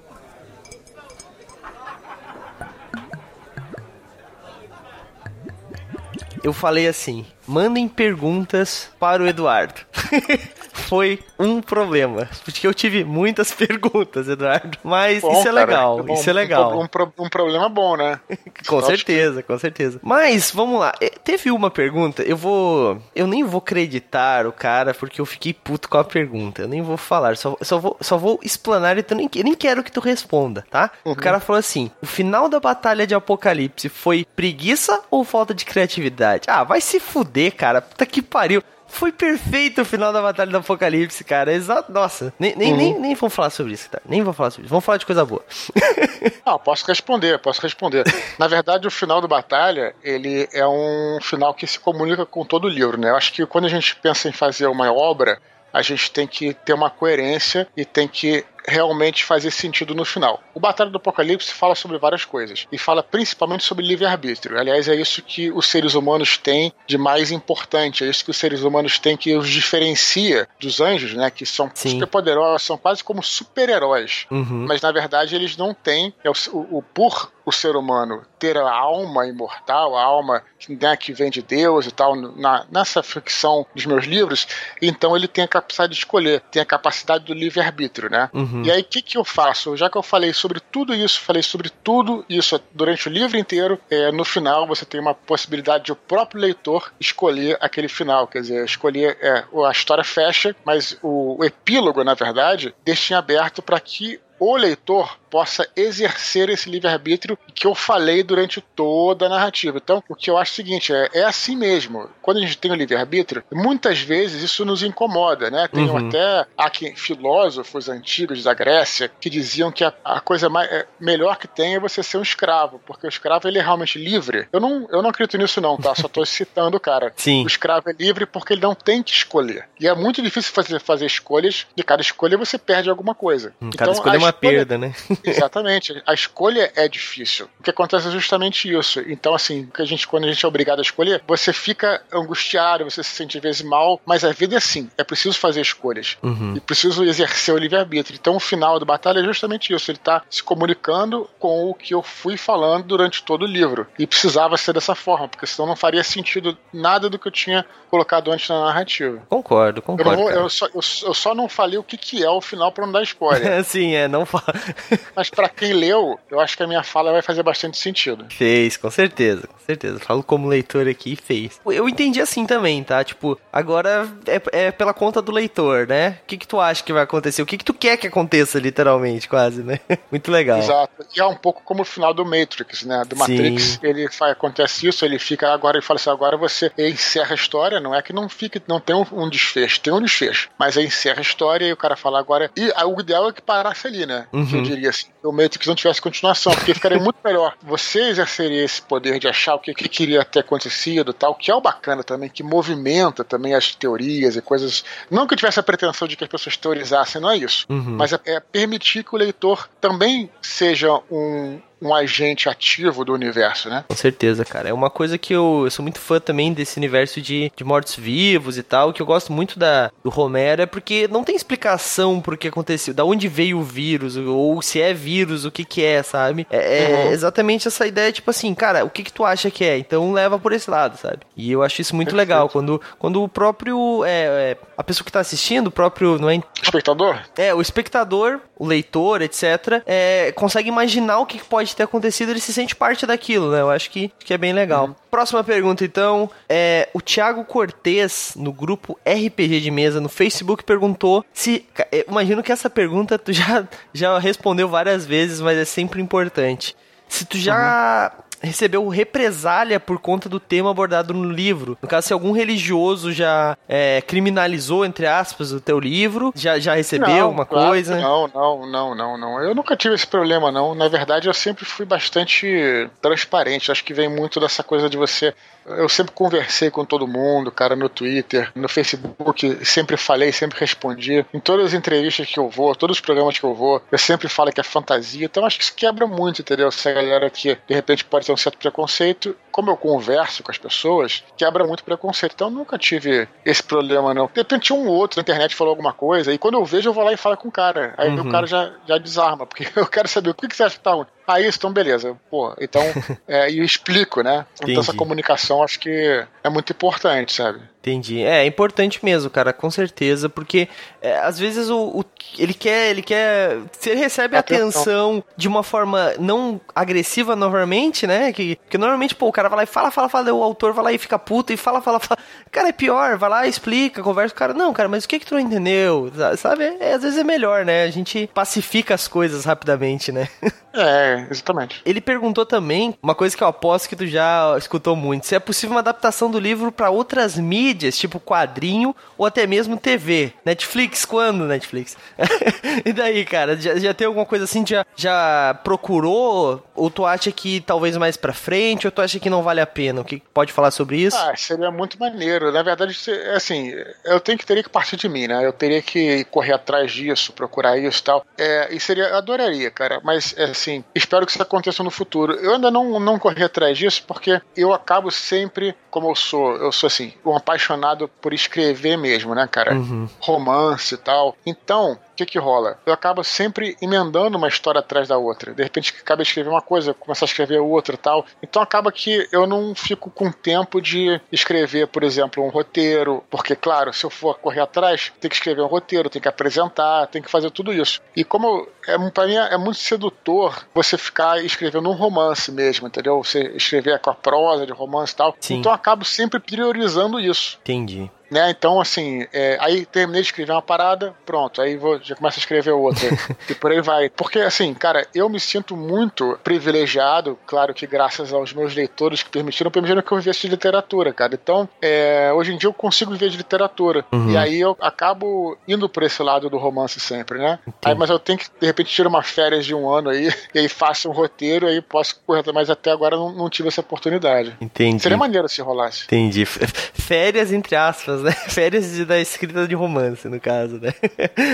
Eu falei assim: mandem perguntas para o Eduardo. Foi um problema, porque eu tive muitas perguntas, Eduardo. Mas Bom, isso é cara, legal, bom, isso é legal. Um, um, um problema bom, né? com certeza, com certeza. Mas vamos lá, Eh, teve uma pergunta. Eu vou, eu nem vou acreditar o cara porque eu fiquei puto com a pergunta. Eu nem vou falar, só, só vou, só vou explanar e tu nem, eu nem quero que tu responda, tá? O cara falou assim: o final da batalha de Apocalipse foi preguiça ou falta de criatividade? Ah, vai se fuder, cara. Puta que pariu. Foi perfeito o final da Batalha do Apocalipse, cara. Exato. Nossa, nem, nem, nem, nem vou falar sobre isso, tá? Nem vou falar sobre isso. Vamos falar de coisa boa. Ah, posso responder, posso responder. Na verdade, o final do Batalha, ele é um final que se comunica com todo o livro, né? Eu acho que quando a gente pensa em fazer uma obra, a gente tem que ter uma coerência e tem que realmente fazer sentido no final. O Batalha do Apocalipse fala sobre várias coisas e fala principalmente sobre livre-arbítrio. Aliás, é isso que os seres humanos têm de mais importante, é isso que os seres humanos têm que os diferencia dos anjos, né, que são Sim. super poderosos, são quase como super-heróis. Uhum. Mas na verdade eles não têm, é o, o- o- por o ser humano ter a alma imortal, a alma né, que vem de Deus e tal, na- nessa ficção dos meus livros, então ele tem a capacidade de escolher, tem a capacidade do livre-arbítrio, né? Uhum. E aí, o que, que eu faço? Já que eu falei sobre tudo isso, falei sobre tudo isso durante o livro inteiro, é, no final você tem uma possibilidade de o próprio leitor escolher aquele final. Quer dizer, escolher. É, a história fecha, mas o, o epílogo, na verdade, deixa em aberto para que o leitor possa exercer esse livre-arbítrio que eu falei durante toda a narrativa. Então, o que eu acho é o seguinte, é, é assim mesmo. Quando a gente tem o livre-arbítrio, muitas vezes isso nos incomoda, né? Tem Uhum. até há filósofos antigos da Grécia que diziam que a, a coisa mais, é, melhor que tem é você ser um escravo, porque o escravo ele é realmente livre. Eu não, eu não acredito nisso não, tá? Só tô citando o cara. Sim. O escravo é livre porque ele não tem que escolher. E é muito difícil fazer, fazer escolhas, e cada escolha você perde alguma coisa. Hum, Cada escolha a é uma escolha- perda, né? Exatamente. A escolha é difícil. O que acontece é justamente isso. Então, assim, que a gente, quando a gente é obrigado a escolher, você fica angustiado, você se sente às vezes mal, mas a vida é assim. É preciso fazer escolhas. Uhum. E preciso exercer o livre-arbítrio. Então, o final da batalha é justamente isso. Ele está se comunicando com o que eu fui falando durante todo o livro. E precisava ser dessa forma, porque senão não faria sentido nada do que eu tinha colocado antes na narrativa. Concordo, Eu, não concordo. vou- cara. eu só, eu- eu só não falei o que, que é o final para não dar spoiler. Sim, é, não fala. Mas pra quem leu, eu acho que a minha fala vai fazer bastante sentido. Fez, com certeza, com certeza. Falo como leitor aqui, fez. Eu entendi assim também, tá? Tipo, agora é, é pela conta do leitor, né? O que que tu acha que vai acontecer? O que que tu quer que aconteça, literalmente, quase, né? Muito legal. Exato. E é um pouco como o final do Matrix, né? Do Sim. Matrix, ele faz, acontece isso, ele fica agora ele fala assim, agora você encerra a história, não é que não fique, não tem um, um desfecho, tem um desfecho, mas aí encerra a história e o cara fala agora, e o ideal é que parasse ali, né? Que eu Uhum. diria assim, que o Matrix não tivesse continuação, porque ficaria muito melhor. Você exerceria esse poder de achar o que, que queria ter acontecido, tal, que é o bacana também, que movimenta também as teorias e coisas. Não que eu tivesse a pretensão de que as pessoas teorizassem, não é isso. Uhum. Mas é, é permitir que o leitor também seja um, um agente ativo do universo, né? Com certeza, cara. É uma coisa que eu, eu sou muito fã também desse universo de, de mortos-vivos e tal, que eu gosto muito da, do Romero, é porque não tem explicação por que aconteceu, da onde veio o vírus, ou se é vírus, o que que é, sabe? É, é uhum. exatamente essa ideia, tipo assim, cara, o que que tu acha que é? Então leva por esse lado, sabe? E eu acho isso muito Perfeito. legal, quando, quando o próprio, é, é, a pessoa que tá assistindo, o próprio, não é? Espectador? É, o espectador, o leitor, etc., é, consegue imaginar o que pode ter acontecido, ele se sente parte daquilo, né? Eu acho que, que é bem legal. Uhum. Próxima pergunta, então. É, o Thiago Cortez, no grupo RPG de Mesa no Facebook, perguntou se. Imagino que essa pergunta tu já, já respondeu várias vezes, mas é sempre importante. Se tu já. Uhum recebeu represália por conta do tema abordado no livro. No caso, se algum religioso já é, criminalizou, entre aspas, o teu livro, já, já recebeu não, alguma claro coisa? Não, não, não, não, não. Eu nunca tive esse problema, não. Na verdade, eu sempre fui bastante transparente. Acho que vem muito dessa coisa de você eu sempre conversei com todo mundo, cara, no Twitter, no Facebook, sempre falei, sempre respondi. Em todas as entrevistas que eu vou, todos os programas que eu vou, eu sempre falo que é fantasia. Então acho que isso quebra muito, entendeu? Se a galera que de repente pode ter um certo preconceito, como eu converso com as pessoas, quebra muito preconceito. Então eu nunca tive esse problema, não. De repente um ou outro na internet falou alguma coisa, e quando eu vejo, eu vou lá e falo com o cara. Aí uhum. o cara já, já desarma, porque eu quero saber o que, que você acha que tá ruim. Ah, isso, então beleza. Pô, então, é, eu explico, né? Entendi. Então essa comunicação acho que é muito importante, sabe? Entendi. É, é importante mesmo, cara, com certeza, porque é, às vezes o, o, ele quer, ele quer, se ele recebe atenção. atenção de uma forma não agressiva novamente, né? Que, que normalmente, pô, o cara vai lá e fala, fala, fala, o autor vai lá e fica puto e fala, fala, fala. Cara, é pior, vai lá, explica, conversa com o cara. Não, cara, mas o que que tu não entendeu? Sabe? É, às vezes é melhor, né? A gente pacifica as coisas rapidamente, né? É, exatamente. Ele perguntou também uma coisa que eu aposto que tu já escutou muito: se é possível uma adaptação do livro para outras mídias, tipo quadrinho ou até mesmo TV. Netflix, quando, Netflix? e daí, cara, já, já tem alguma coisa assim? Já, já procurou? Ou tu acha que talvez mais pra frente? Ou tu acha que não vale a pena? O que pode falar sobre isso? Ah, seria muito maneiro. Na verdade, assim, eu tenho que teria que partir de mim, né? Eu teria que correr atrás disso, procurar isso e tal. É, e seria, adoraria, cara. Mas, assim, espero que isso aconteça no futuro. Eu ainda não, não corri atrás disso porque eu acabo sempre, como eu sou, eu sou assim, um apaixonado por escrever mesmo, né, cara? Uhum. Romance e tal. Então, que que rola? Eu acabo sempre emendando uma história atrás da outra. De repente, acaba de escrever uma coisa, começar a escrever outra e tal. Então acaba que eu não fico com tempo de escrever, por exemplo, um roteiro, porque, claro, se eu for correr atrás, tem que escrever um roteiro, tem que apresentar, tem que fazer tudo isso. E como é, pra mim é muito sedutor você ficar escrevendo um romance mesmo, entendeu? Você escrever com a prosa de romance e tal. Sim. Então eu acabo sempre priorizando isso. Entendi. Né? Então, assim, é, aí terminei de escrever uma parada, pronto, aí vou, já começo a escrever outra. e por aí vai. Porque, assim, cara, eu me sinto muito privilegiado, claro que graças aos meus leitores que permitiram, permitiram que eu vivesse de literatura, cara. Então, é, hoje em dia eu consigo viver de literatura. Uhum. E aí eu acabo indo por esse lado do romance sempre, né? Aí, mas eu tenho que, de repente, tirar uma férias de um ano aí, e aí faço um roteiro, aí posso correr, mas até agora não, não tive essa oportunidade. Entendi. Seria maneiro se rolasse. Entendi. Férias, entre aspas né? Férias da escrita de romance, no caso, né?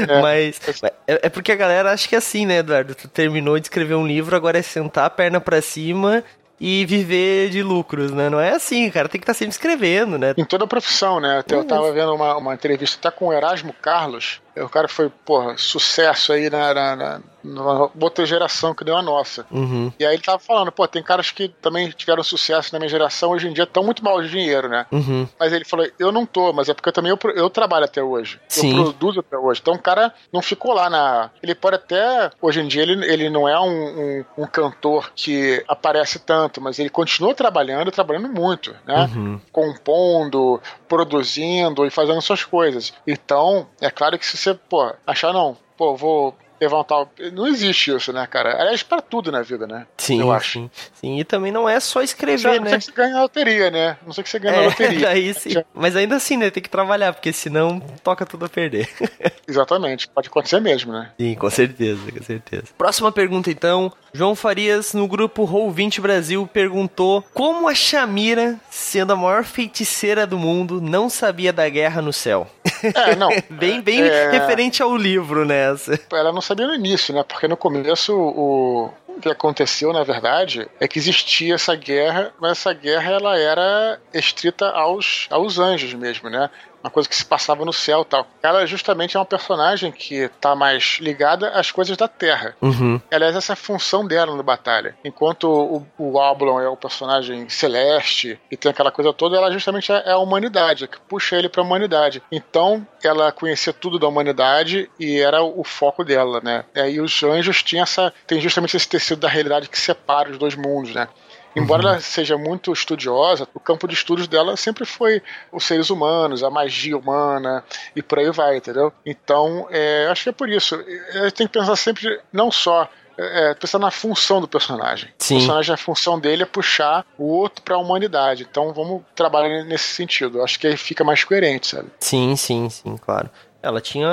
É. Mas é, é, porque a galera acha que é assim, né, Eduardo? Tu terminou de escrever um livro, agora é sentar a perna para cima e viver de lucros, né? Não é assim, cara. Tem que estar tá sempre escrevendo, né? Em toda a profissão, né? Eu, eu tava vendo uma, uma entrevista até com o Erasmo Carlos, o cara foi, porra, sucesso aí na, na, na, na outra geração que deu a nossa. Uhum. E aí ele tava falando, pô, tem caras que também tiveram sucesso na minha geração, hoje em dia estão muito mal de dinheiro, né? Uhum. Mas ele falou, eu não tô, mas é porque eu também eu, eu trabalho até hoje. Sim. Eu produzo até hoje. Então o cara não ficou lá na. Ele pode até. Hoje em dia ele, ele não é um, um, um cantor que aparece tanto, mas ele continua trabalhando, trabalhando muito, né? Uhum. Compondo, produzindo e fazendo suas coisas. Então, é claro que se você, pô, achar não, pô, vou levantar. Não existe isso, né, cara? Aliás, pra tudo na vida, né? Sim, eu acho. Sim, sim. E também não é só escrever, não né? Não sei que você ganha loteria, né? Não sei que você ganha é, loteria. Daí sim. Mas ainda assim, né? Tem que trabalhar, porque senão toca tudo a perder. Exatamente. Pode acontecer mesmo, né? Sim, com certeza, com certeza. Próxima pergunta, então. João Farias, no grupo Roll20 Brasil, perguntou como a Shamira, sendo a maior feiticeira do mundo, não sabia da guerra no céu. É, não. bem, bem é... referente ao livro nessa. Ela não sabia no início, né? Porque no começo o, o que aconteceu, na verdade, é que existia essa guerra, mas essa guerra ela era estrita aos, aos anjos mesmo, né? Uma coisa que se passava no céu e tal. Ela justamente é uma personagem que tá mais ligada às coisas da Terra. Uhum. Aliás, essa é a função dela na batalha. Enquanto o, o Ablon é o personagem celeste e tem aquela coisa toda, ela justamente é, é a humanidade, que puxa ele pra humanidade. Então, ela conhecia tudo da humanidade e era o foco dela, né? E os anjos tinham essa. tem justamente esse tecido da realidade que separa os dois mundos, né? Embora uhum. ela seja muito estudiosa, o campo de estudos dela sempre foi os seres humanos, a magia humana e por aí vai, entendeu? Então, é, acho que é por isso. A gente tem que pensar sempre não só é, é pensar na função do personagem. Sim. O personagem, a função dele é puxar o outro para a humanidade. Então vamos trabalhar nesse sentido. Acho que aí fica mais coerente, sabe? Sim, sim, sim, claro. Ela tinha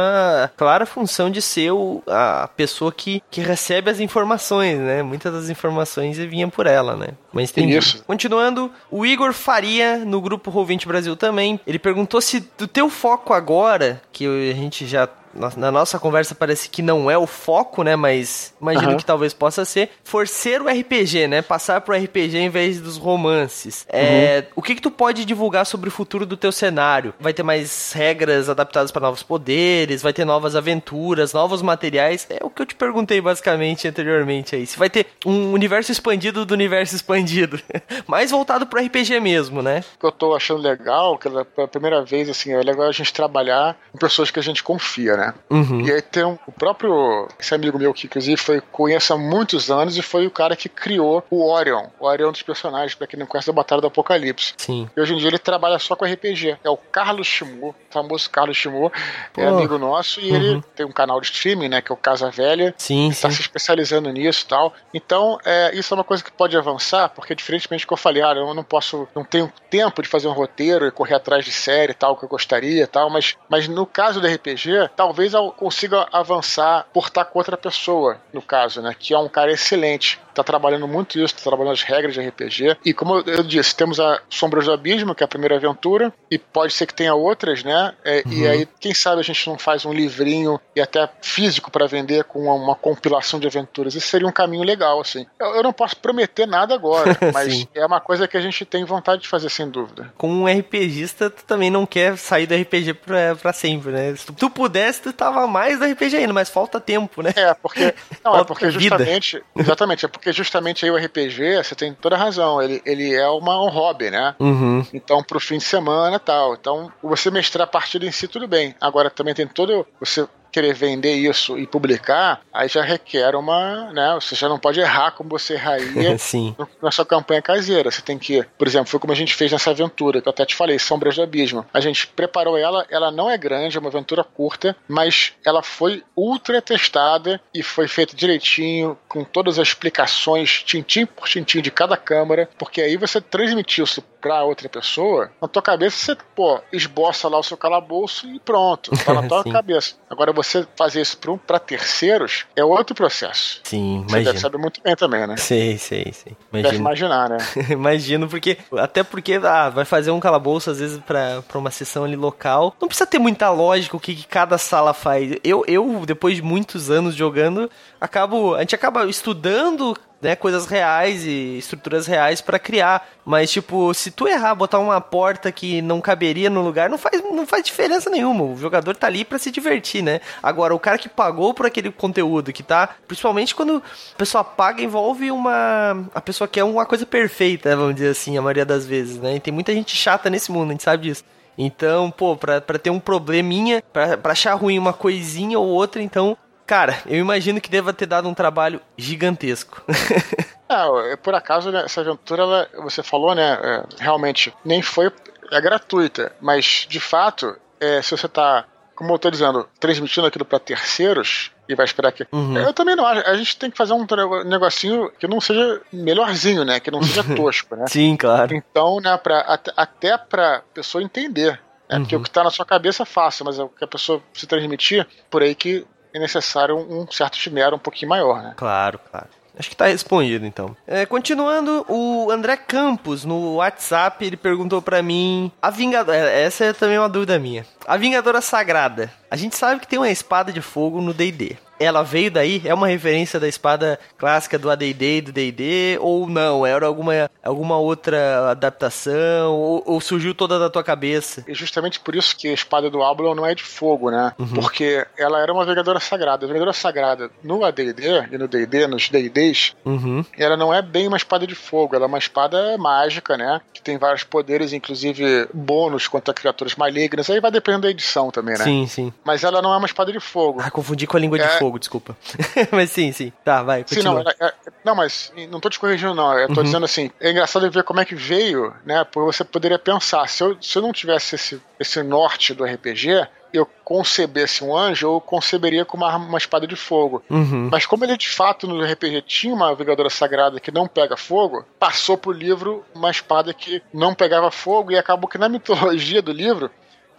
a clara função de ser o, a pessoa que, que recebe as informações, né? Muitas das informações vinham por ela, né? Mas tem isso. Continuando, o Igor Faria, no grupo Roll20 Brasil também, ele perguntou se do teu foco agora, que a gente já na nossa conversa parece que não é o foco, né? Mas imagino uhum. que talvez possa ser. For ser o RPG, né? Passar pro RPG em vez dos romances. É, uhum. O que que tu pode divulgar sobre o futuro do teu cenário? Vai ter mais regras adaptadas para novos poderes? Vai ter novas aventuras, novos materiais? É o que eu te perguntei basicamente anteriormente aí. Se vai ter um universo expandido do universo expandido. mais voltado pro RPG mesmo, né? O que eu tô achando legal, que pela primeira vez, assim, é legal a gente trabalhar com pessoas que a gente confia, né? Né? Uhum. E aí tem um, o próprio, esse amigo meu que inclusive foi, conheço há muitos anos e foi o cara que criou o Orion. O Orion dos personagens, pra quem não conhece, da Batalha do Apocalipse. Sim. E hoje em dia ele trabalha só com RPG. É o Carlos Chimu, o famoso Carlos Chimu, é amigo nosso e uhum. ele tem um canal de streaming, né, que é o Casa Velha. Sim, Está se especializando nisso e tal. Então, é, isso é uma coisa que pode avançar, porque diferentemente do que eu falei, ah, eu não posso, não tenho tempo de fazer um roteiro e correr atrás de série e tal, que eu gostaria e tal, mas, mas no caso do RPG, tal talvez consiga avançar por estar com outra pessoa, no caso, né? Que é um cara excelente tá trabalhando muito isso, tá trabalhando as regras de RPG. E como eu disse, temos a Sombras do Abismo, que é a primeira aventura, e pode ser que tenha outras, né? É, uhum. E aí, quem sabe a gente não faz um livrinho e até físico para vender com uma, uma, compilação de aventuras. Isso seria um caminho legal, assim. Eu, eu não posso prometer nada agora, mas é uma coisa que a gente tem vontade de fazer, sem dúvida. Como um RPGista, tu também não quer sair do RPG pra, pra sempre, né? Se tu pudesse, tu tava mais do RPG ainda, mas falta tempo, né? É, porque. Não, é porque justamente. Exatamente, é porque porque justamente aí o RPG, você tem toda a razão, ele, ele é uma, um hobby, né? Uhum. Então, pro fim de semana tal. Então, você mestrar a partida em si, tudo bem. Agora, também tem todo. Você querer vender isso e publicar, aí já requer uma, né, você já não pode errar como você erraria Sim. na sua campanha caseira. Você tem que, por exemplo, foi como a gente fez nessa aventura, que eu até te falei, Sombras do Abismo. A gente preparou ela, ela não é grande, é uma aventura curta, mas ela foi ultra testada e foi feita direitinho, com todas as explicações, tintim por tintim de cada câmara, porque aí você transmitiu isso pra outra pessoa, na tua cabeça você, pô, esboça lá o seu calabouço e pronto, tá na tua cabeça. Agora você fazer isso para terceiros é outro processo. Sim, Você deve saber muito bem também, né? Sei, sei, sei. Imagino. Deve imaginar, né? Imagino, porque até porque ah, vai fazer um calabouço às vezes para uma sessão ali local. Não precisa ter muita lógica o que, que cada sala faz. Eu, eu, depois de muitos anos jogando, acabo. A gente acaba estudando né, coisas reais e estruturas reais para criar. Mas, tipo, se tu errar, botar uma porta que não caberia no lugar, não faz, não faz diferença nenhuma. O jogador tá ali para se divertir, né? Agora, o cara que pagou por aquele conteúdo, que tá. Principalmente quando a pessoa paga, envolve uma. A pessoa quer uma coisa perfeita, vamos dizer assim, a maioria das vezes, né? E tem muita gente chata nesse mundo, a gente sabe disso. Então, pô, pra, pra ter um probleminha, pra, pra achar ruim uma coisinha ou outra, então Cara, eu imagino que deva ter dado um trabalho gigantesco. é, por acaso, né, essa aventura, ela, você falou, né? É, realmente, nem foi. É gratuita, mas de fato, é, se você tá, como eu tô dizendo, transmitindo aquilo para terceiros, e vai esperar que. Uhum. Eu também não acho. A gente tem que fazer um negocinho que não seja melhorzinho, né? Que não seja tosco, né? Sim, claro. Então, né, pra, até, pra pessoa entender. Né? Uhum. Porque o que tá na sua cabeça é fácil, mas é o que a pessoa se transmitir, por aí que é necessário um certo esmero um pouquinho maior, né? Claro, claro. Acho que tá respondido, então. É, continuando, o André Campos, no WhatsApp, ele perguntou para mim... A Vingadora... É, essa é também uma dúvida minha. A Vingadora Sagrada. A gente sabe que tem uma espada de fogo no D&D. Ela veio daí? É uma referência da espada clássica do AD&D e do D&D? Ou não? Era alguma, alguma outra adaptação? Ou, ou, surgiu toda da tua cabeça? E justamente por isso que a espada do Ablon não é de fogo, né? Uhum. Porque ela era uma vegadora sagrada. A vegadora sagrada no AD&D e no D&D, nos D&Ds, uhum. ela não é bem uma espada de fogo. Ela é uma espada mágica, né? Que tem vários poderes, inclusive bônus contra criaturas malignas. Aí vai dependendo da edição também, né? Sim, sim. Mas ela não é uma espada de fogo. Ah, confundi com a língua é... de fogo, desculpa. mas sim, sim. Tá, vai, continua. Sim, não, é, é, não, mas não tô te corrigindo, não. Eu tô uhum. dizendo assim, é engraçado ver como é que veio, né? Porque você poderia pensar, se eu, se eu não tivesse esse, esse norte do RPG, eu concebesse um anjo, eu conceberia com uma, uma espada de fogo. Uhum. Mas como ele de fato no RPG tinha uma navegadora sagrada que não pega fogo, passou pro livro uma espada que não pegava fogo e acabou que na mitologia do livro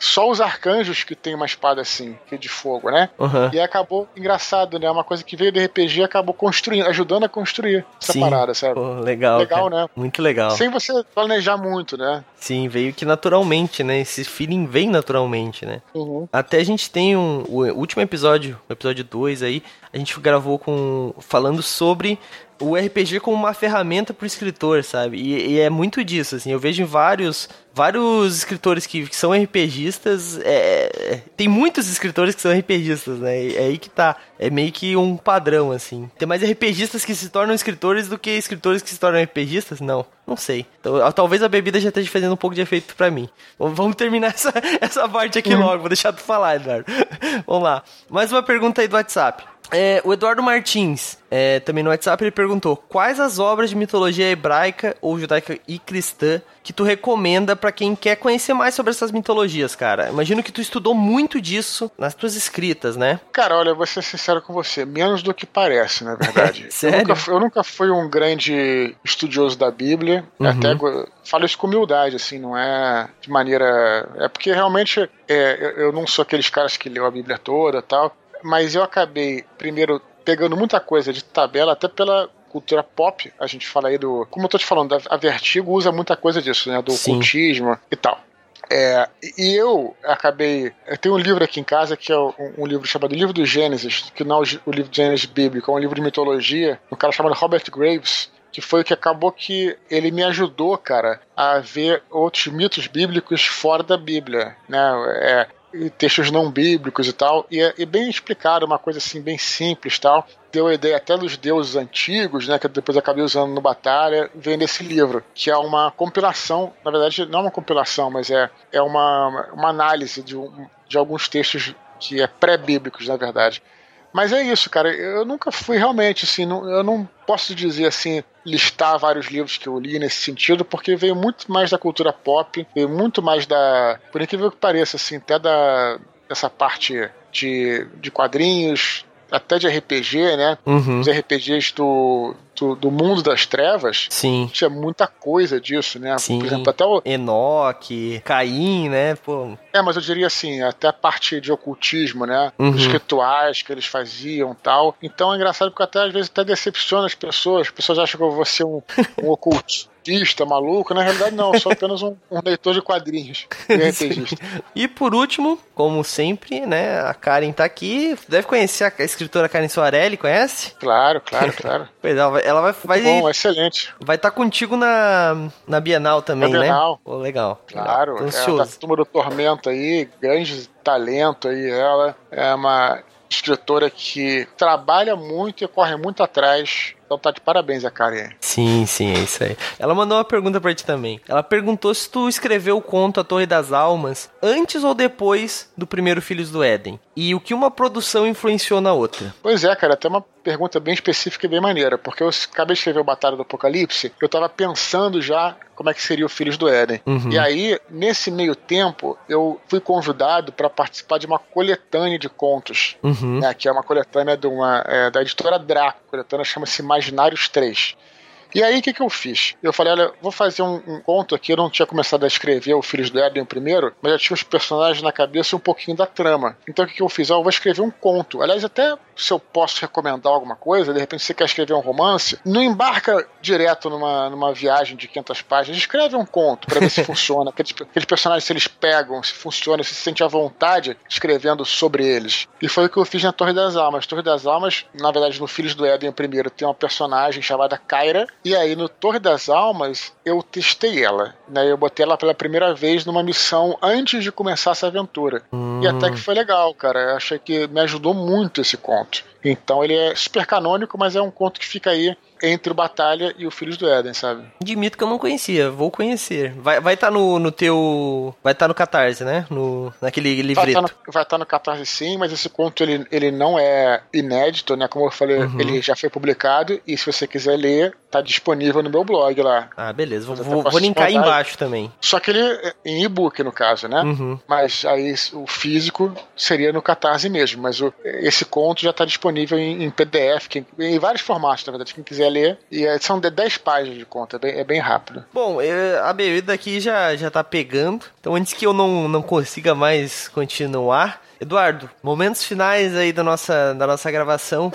só os arcanjos que tem uma espada assim, que é de fogo, né? Uhum. E acabou engraçado, né? Uma coisa que veio do RPG e acabou construindo, ajudando a construir essa Sim. parada, sabe? Pô, legal. Legal, cara. né? Muito legal. Sem você planejar muito, né? Sim, veio que naturalmente, né? Esse feeling vem naturalmente, né? Uhum. Até a gente tem um. O último episódio, o episódio 2 aí, a gente gravou com. falando sobre o RPG como uma ferramenta para o escritor, sabe? E, e, é muito disso, assim. Eu vejo em vários, vários escritores que, que são RPGistas. É, é, tem muitos escritores que são RPGistas, né? É aí que tá. É meio que um padrão, assim. Tem mais RPGistas que se tornam escritores do que escritores que se tornam RPGistas? Não. Não sei. Então, talvez a bebida já esteja fazendo um pouco de efeito para mim. Vamos terminar essa, essa parte aqui uhum. logo. Vou deixar tu falar, Eduardo. Vamos lá. Mais uma pergunta aí do WhatsApp. É, o Eduardo Martins, é, também no WhatsApp, ele perguntou: quais as obras de mitologia hebraica ou judaica e cristã que tu recomenda para quem quer conhecer mais sobre essas mitologias, cara? Imagino que tu estudou muito disso nas tuas escritas, né? Cara, olha, vou ser sincero com você, menos do que parece, na verdade. Sério? Eu nunca, eu nunca, fui um grande estudioso da Bíblia, uhum. até falo isso com humildade, assim, não é de maneira. É porque realmente é, eu não sou aqueles caras que leu a Bíblia toda tal mas eu acabei, primeiro, pegando muita coisa de tabela, até pela cultura pop, a gente fala aí do. Como eu tô te falando, a Vertigo usa muita coisa disso, né? Do Sim. cultismo e tal. É, e eu acabei. Eu tenho um livro aqui em casa que é um, um livro chamado Livro do Gênesis, que não é o, livro do Gênesis bíblico, é um livro de mitologia, um cara chamado Robert Graves, que foi o que acabou que ele me ajudou, cara, a ver outros mitos bíblicos fora da Bíblia, né? É, textos não bíblicos e tal, e é, bem explicado, uma coisa assim bem simples tal. Deu a ideia até dos deuses antigos, né, que depois acabei usando no Batalha, vem nesse livro, que é uma compilação, na verdade não é uma compilação, mas é, é uma, uma análise de, um, de alguns textos que é pré-bíblicos, na verdade. Mas é isso, cara. Eu nunca fui realmente, assim, não, eu não posso dizer assim, listar vários livros que eu li nesse sentido, porque veio muito mais da cultura pop, veio muito mais da. Por incrível que pareça, assim, até da. dessa parte de, de quadrinhos, até de RPG, né? Uhum. Os RPGs do, do, do, mundo das trevas. Sim. Tinha muita coisa disso, né? Sim. Por exemplo, até o. Enoque, Caim, né? Pô. É, mas eu diria assim, até a parte de ocultismo, né? Uhum. Os rituais que eles faziam tal. Então é engraçado porque até às vezes até decepciona as pessoas. As pessoas acham que eu vou ser um, um ocultista artista maluco, na realidade não, eu sou apenas um, um leitor de quadrinhos e por último, como sempre, né, a Karen tá aqui, deve conhecer a escritora Karen Soarelli, conhece? Claro, claro, claro. pois ela ela vai, vai bom, excelente. Vai estar tá contigo na, na Bienal também, na Bienal. né? Pô, legal. Claro. Tô ela tá turma do Tormento aí, grande talento aí, ela é uma escritora que trabalha muito e corre muito atrás então tá de parabéns a Karen. Sim, sim, é isso aí. Ela mandou uma pergunta para ti também. Ela perguntou se tu escreveu o conto A Torre das Almas antes ou depois do primeiro Filhos do Éden. E o que uma produção influenciou na outra. Pois é, cara, até uma pergunta bem específica e bem maneira, porque eu acabei de escrever o Batalha do Apocalipse, eu tava pensando já como é que seria o Filhos do Éden. Uhum. E aí, nesse meio tempo, eu fui convidado para participar de uma coletânea de contos, uhum. né, que é uma coletânea de uma, é, da editora Draco. A coletânea chama-se Imaginários 3. E aí, o que, que eu fiz? Eu falei, olha, vou fazer um, um conto aqui. Eu não tinha começado a escrever o Filhos do Éden primeiro, mas já tinha os personagens na cabeça e um pouquinho da trama. Então, o que, que eu fiz? Ah, eu vou escrever um conto. Aliás, até se eu posso recomendar alguma coisa, de repente você quer escrever um romance, não embarca direto numa, numa viagem de 500 páginas. Escreve um conto para ver se funciona. Aqueles, aqueles personagens, se eles pegam, se funciona, se sente à vontade escrevendo sobre eles. E foi o que eu fiz na Torre das Almas. Torre das Almas, na verdade, no Filhos do Éden primeiro, tem uma personagem chamada Kyra. E aí, no Torre das Almas, eu testei ela. Né? Eu botei ela pela primeira vez numa missão antes de começar essa aventura. Hum. E até que foi legal, cara. Eu achei que me ajudou muito esse conto. Então ele é super canônico, mas é um conto que fica aí entre o Batalha e o Filhos do Éden, sabe? De mito que eu não conhecia, vou conhecer. Vai estar vai tá no, no teu. Vai estar tá no Catarse, né? No, naquele livreto. Vai estar tá no, tá no Catarse sim, mas esse conto ele, ele não é inédito, né? Como eu falei, uhum. ele já foi publicado e se você quiser ler, tá disponível no meu blog lá. Ah, beleza. Vou, vou, vou linkar aí embaixo também. Só que ele é em e-book, no caso, né? Uhum. Mas aí o físico seria no Catarse mesmo. Mas o, esse conto já tá disponível em, em PDF, que, em vários formatos, na verdade. Quem quiser ler. E é, são de 10 páginas de conta, é bem, é bem rápido. Bom, eu, a bebida aqui já, já tá pegando. Então, antes que eu não, não consiga mais continuar, Eduardo, momentos finais aí da nossa, da nossa gravação.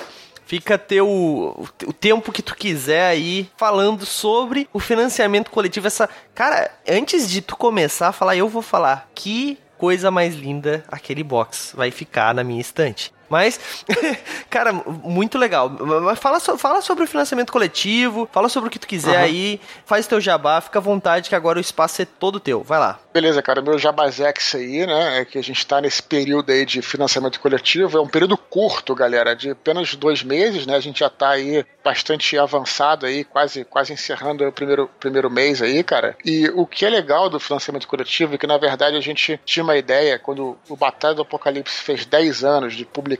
Fica teu o tempo que tu quiser aí falando sobre o financiamento coletivo. Essa, cara, antes de tu começar a falar, eu vou falar que coisa mais linda aquele box vai ficar na minha estante. Mas, cara, muito legal. Fala, so, fala sobre o financiamento coletivo, fala sobre o que tu quiser uhum. aí, faz teu jabá, fica à vontade que agora o espaço é todo teu. Vai lá. Beleza, cara, meu jabazex aí, né, é que a gente tá nesse período aí de financiamento coletivo, é um período curto, galera, de apenas dois meses, né, a gente já tá aí bastante avançado aí, quase, quase encerrando o primeiro, primeiro mês aí, cara. E o que é legal do financiamento coletivo é que, na verdade, a gente tinha uma ideia, quando o Batalha do Apocalipse fez 10 anos de publicação,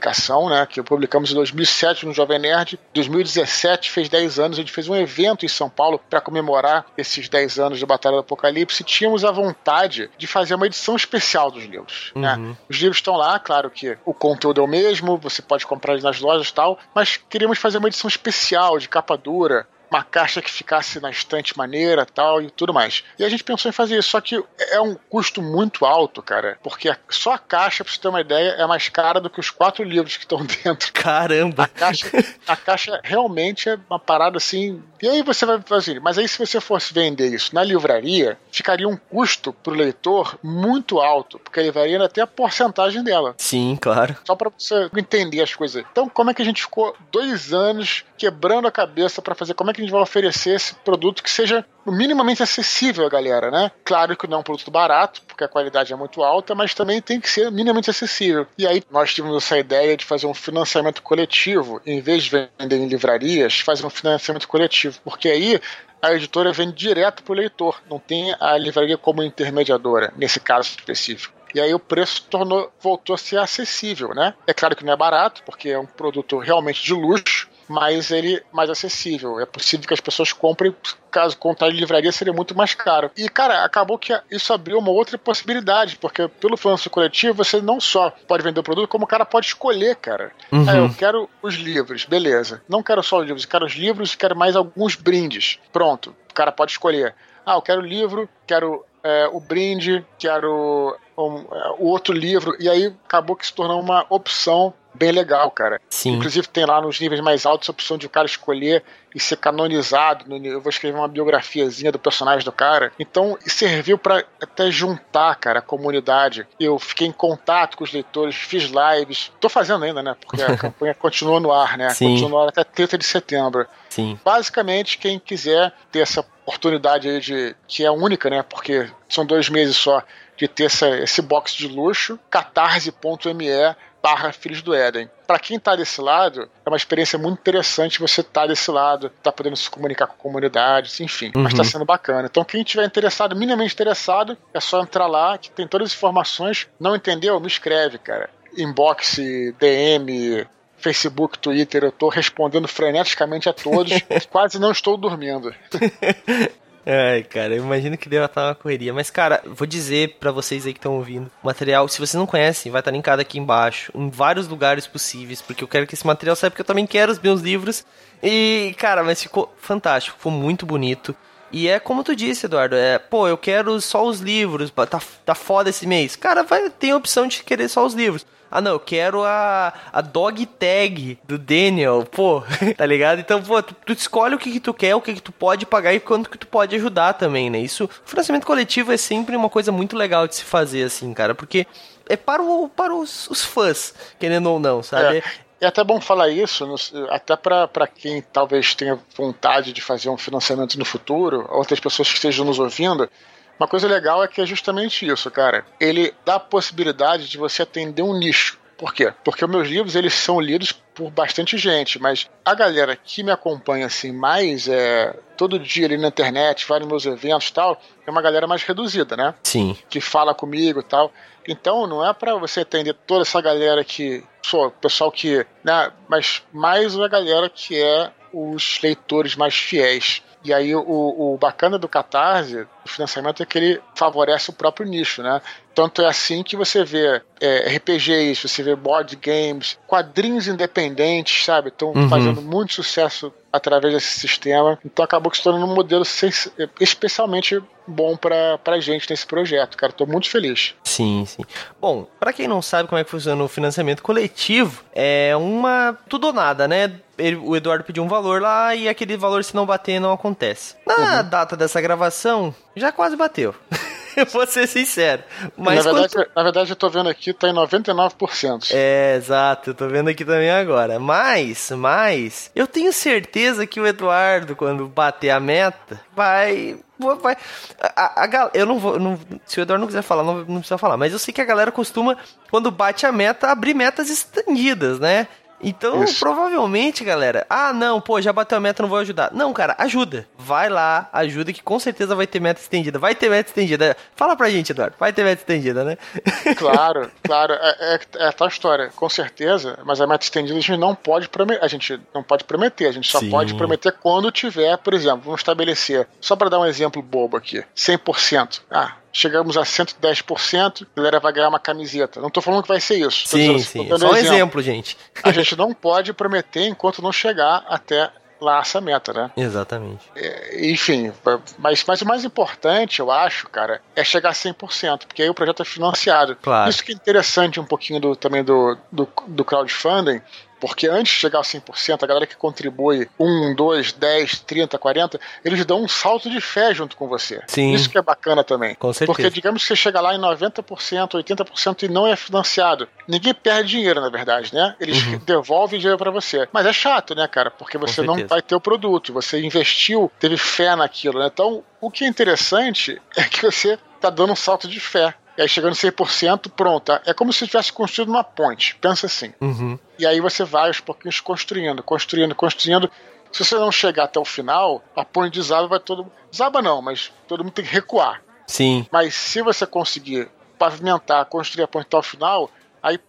né, que publicamos em 2007 no Jovem Nerd, 2017 fez 10 anos, a gente fez um evento em São Paulo para comemorar esses 10 anos de Batalha do Apocalipse, e tínhamos a vontade vontade de fazer uma edição especial dos livros. Né? Uhum. Né? Os livros estão lá, claro que o conteúdo é o mesmo, você pode comprar eles nas lojas e tal, mas queríamos fazer uma edição especial de capa dura, uma caixa que ficasse na estante maneira tal e tudo mais. E a gente pensou em fazer isso, só que é um custo muito alto, cara, porque só a caixa, pra você ter uma ideia, é mais cara do que os quatro livros que estão dentro. Caramba! A caixa, a caixa realmente é uma parada assim. E aí você vai fazer, mas aí se você fosse vender isso na livraria, ficaria um custo pro leitor muito alto, porque a livraria ainda tem a porcentagem dela. Sim, claro. Só para você entender as coisas. Então, como é que a gente ficou dois anos quebrando a cabeça para fazer como é que a gente vai oferecer esse produto que seja minimamente acessível à galera, né? Claro que não é um produto barato, porque a qualidade é muito alta, mas também tem que ser minimamente acessível. E aí nós tivemos essa ideia de fazer um financiamento coletivo, em vez de vender em livrarias, fazer um financiamento coletivo, porque aí a editora vende direto para o leitor, não tem a livraria como intermediadora, nesse caso específico. E aí o preço tornou, voltou a ser acessível, né? É claro que não é barato, porque é um produto realmente de luxo, mas ele mais acessível. É possível que as pessoas comprem, caso contar em livraria seria muito mais caro. E, cara, acabou que isso abriu uma outra possibilidade, porque pelo financiamento coletivo você não só pode vender o produto, como o cara pode escolher, cara. Uhum. É, eu quero os livros, beleza. Não quero só os livros, quero os livros e quero mais alguns brindes. Pronto, o cara pode escolher. Ah, eu quero o livro, quero é, o brinde, quero um, é, o outro livro, e aí acabou que se tornou uma opção bem legal, cara. Sim. Inclusive tem lá nos níveis mais altos a opção de o cara escolher e ser canonizado. Eu vou escrever uma biografiazinha do personagem do cara. Então serviu para até juntar, cara, a comunidade. Eu fiquei em contato com os leitores, fiz lives. Tô fazendo ainda, né? Porque a campanha continua no ar, né? Sim. Continua no ar até 30 de setembro. Sim. Basicamente, quem quiser ter essa oportunidade aí de que é única, né? Porque são dois meses só de ter essa, esse box de luxo, catarse.me barra Filhos do Éden. Para quem está desse lado, é uma experiência muito interessante você estar tá desse lado, tá podendo se comunicar com comunidades, enfim, uhum. mas está sendo bacana. Então, quem estiver interessado, minimamente interessado, é só entrar lá, que tem todas as informações. Não entendeu? Me escreve, cara. Inbox, DM, Facebook, Twitter, eu estou respondendo freneticamente a todos. quase não estou dormindo. Ai, cara, eu imagino que deu estar uma correria. Mas, cara, vou dizer para vocês aí que estão ouvindo: material, se vocês não conhecem, vai estar linkado aqui embaixo, em vários lugares possíveis, porque eu quero que esse material saiba, porque eu também quero os meus livros. E, cara, mas ficou fantástico, ficou muito bonito. E é como tu disse, Eduardo, é, pô, eu quero só os livros, tá, tá foda esse mês. Cara, vai, tem a opção de querer só os livros. Ah, não, eu quero a, a dog tag do Daniel, pô, tá ligado? Então, pô, tu, tu escolhe o que, que tu quer, o que, que tu pode pagar e quanto que tu pode ajudar também, né? Isso, financiamento coletivo é sempre uma coisa muito legal de se fazer, assim, cara, porque é para, o, para os, os fãs, querendo ou não, sabe? É. É até bom falar isso, até para quem talvez tenha vontade de fazer um financiamento no futuro, outras pessoas que estejam nos ouvindo. Uma coisa legal é que é justamente isso, cara. Ele dá a possibilidade de você atender um nicho. Por quê? Porque os meus livros eles são lidos por bastante gente, mas a galera que me acompanha assim mais é, todo dia ali na internet, vai nos meus eventos e tal, é uma galera mais reduzida, né? Sim. Que fala comigo e tal. Então não é para você atender toda essa galera que, só pessoal que, né, mas mais a galera que é os leitores mais fiéis. E aí o, o bacana do Catarse, o financiamento, é que ele favorece o próprio nicho, né? Tanto é assim que você vê é, RPGs, você vê board games, quadrinhos independentes, sabe? Estão uhum. fazendo muito sucesso através desse sistema. Então acabou se tornando um modelo especialmente bom pra, pra gente nesse projeto, cara. Tô muito feliz. Sim, sim. Bom, para quem não sabe como é que funciona o financiamento coletivo, é uma tudo ou nada, né? Ele, o Eduardo pediu um valor lá e aquele valor, se não bater, não acontece. Na uhum. data dessa gravação, já quase bateu. vou ser sincero. Mas na, verdade, na verdade, eu tô vendo aqui, tá em 99%. É, exato, eu tô vendo aqui também agora. Mas, mas, eu tenho certeza que o Eduardo, quando bater a meta, vai vai. A, a, a, eu não vou. Não, se o Eduardo não quiser falar, não, não precisa falar. Mas eu sei que a galera costuma, quando bate a meta, abrir metas estendidas, né? Então, Isso. provavelmente, galera, ah, não, pô, já bateu a meta, não vou ajudar. Não, cara, ajuda. Vai lá, ajuda, que com certeza vai ter meta estendida. Vai ter meta estendida. Fala pra gente, Eduardo, vai ter meta estendida, né? Claro, claro. É, é, é a tal história, com certeza, mas a meta estendida a gente não pode prometer. A gente não pode prometer, a gente só Sim. pode prometer quando tiver, por exemplo, vamos estabelecer, só para dar um exemplo bobo aqui, 100%. Ah, chegamos a 110%, a galera vai ganhar uma camiseta. Não estou falando que vai ser isso. Sim, assim, sim. Só um exemplo. exemplo, gente. A gente não pode prometer enquanto não chegar até lá essa meta, né? Exatamente. É, enfim, mas, mas o mais importante, eu acho, cara, é chegar a 100%, porque aí o projeto é financiado. Claro. Isso que é interessante um pouquinho do, também do, do, do crowdfunding, porque antes de chegar a 100%, a galera que contribui 1, 2, 10, 30, 40, eles dão um salto de fé junto com você. Sim. Isso que é bacana também. Com certeza. Porque digamos que você chega lá em 90%, 80% e não é financiado. Ninguém perde dinheiro, na verdade, né? Eles uhum. devolvem dinheiro para você. Mas é chato, né, cara? Porque você não vai ter o produto. Você investiu, teve fé naquilo, né? Então, o que é interessante é que você tá dando um salto de fé. E aí chegando 100%, pronto. É como se tivesse construído uma ponte. Pensa assim. Uhum. E aí você vai aos pouquinhos construindo, construindo, construindo. Se você não chegar até o final, a ponte desaba vai todo. Desaba não, mas todo mundo tem que recuar. Sim. Mas se você conseguir pavimentar, construir a ponte até o final,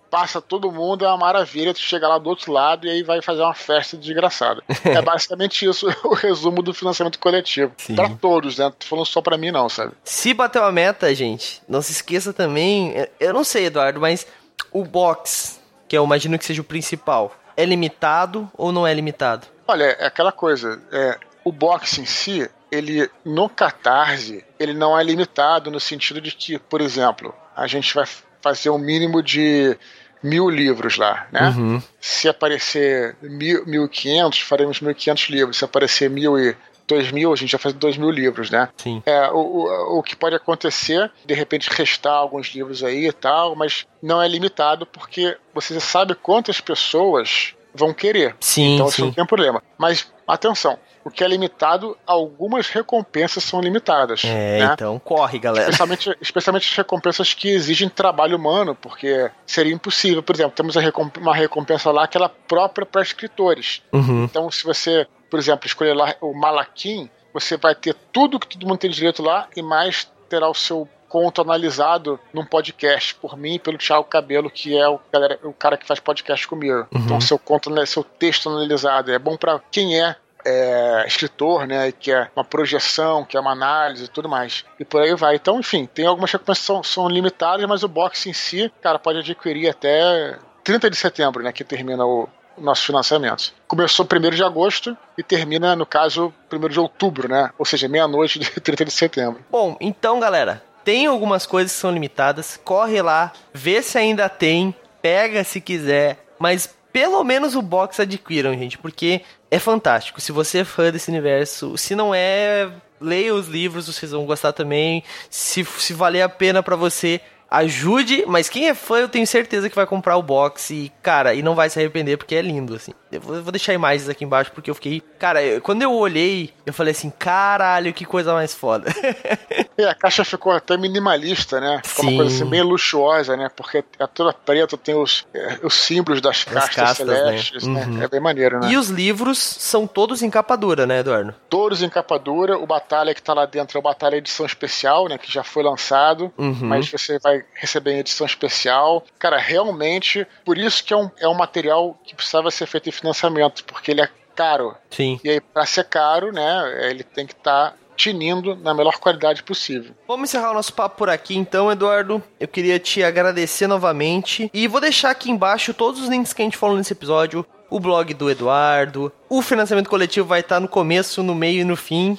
passa todo mundo, é uma maravilha, tu chega lá do outro lado e aí vai fazer uma festa desgraçada. é basicamente isso o resumo do financiamento coletivo. Para todos, né? Tô falando só para mim não, sabe? Se bateu a meta, gente, não se esqueça também, eu não sei, Eduardo, mas o box, que eu imagino que seja o principal, é limitado ou não é limitado? Olha, é aquela coisa, é, o box em si, ele no Catarse, ele não é limitado no sentido de que, por exemplo, a gente vai fazer um mínimo de mil livros lá, né? Uhum. Se aparecer mil, 1.500, faremos 1.500 livros. Se aparecer mil e dois mil, a gente já faz dois mil livros, né? Sim. É, o, o, o que pode acontecer, de repente restar alguns livros aí e tal, mas não é limitado porque você sabe quantas pessoas vão querer. Sim, então sim. isso não tem problema. Mas atenção, o que é limitado, algumas recompensas são limitadas. É, né? então corre, galera. Especialmente, especialmente as recompensas que exigem trabalho humano, porque seria impossível. Por exemplo, temos uma recompensa lá que ela é própria para escritores. Uhum. Então, se você, por exemplo, escolher lá o Malakim, você vai ter tudo que todo mundo tem direito lá e mais terá o seu conto analisado num podcast por mim e pelo Thiago Cabelo, que é o, galera, o cara que faz podcast comigo. Uhum. Então, seu conto, né, seu texto analisado é bom para quem é é, escritor, né? Que é uma projeção, que é uma análise e tudo mais. E por aí vai. Então, enfim, tem algumas recompensas que são, são limitadas, mas o box em si, cara, pode adquirir até 30 de setembro, né? Que termina o, nossos financiamentos. Começou 1 de agosto e termina, no caso, 1 de outubro, né? Ou seja, meia-noite de 30 de setembro. Bom, então, galera, tem algumas coisas que são limitadas. Corre lá, vê se ainda tem, pega se quiser, mas pelo menos o box adquiram, gente, porque é fantástico. Se você é fã desse universo, se não é, leia os livros, vocês vão gostar também. Se, se valer a pena para você, ajude, mas quem é fã eu tenho certeza que vai comprar o box e, cara, e não vai se arrepender porque é lindo, assim. Eu vou deixar imagens aqui embaixo porque eu fiquei. Cara, eu, quando eu olhei, eu falei assim: caralho, que coisa mais foda. é, a caixa ficou até minimalista, né? Ficou Sim. uma coisa assim bem luxuosa, né? Porque é toda preta, tem os, é, os símbolos das castas, castas né? celestes, né? Uhum. né? É bem maneiro, né? E os livros são todos em capa dura, né, Eduardo? Todos em capa dura. O Batalha que tá lá dentro é o Batalha Edição Especial, né? Que já foi lançado, uhum. mas você vai receber em edição especial. Cara, realmente, por isso que é um, é um material que precisava ser feito em financiamento, porque ele é caro. Sim. E aí, para ser caro, né, ele tem que estar tá tinindo na melhor qualidade possível. Vamos encerrar o nosso papo por aqui então, Eduardo. Eu queria te agradecer novamente e vou deixar aqui embaixo todos os links que a gente falou nesse episódio o blog do Eduardo. O financiamento coletivo vai estar no começo, no meio e no fim,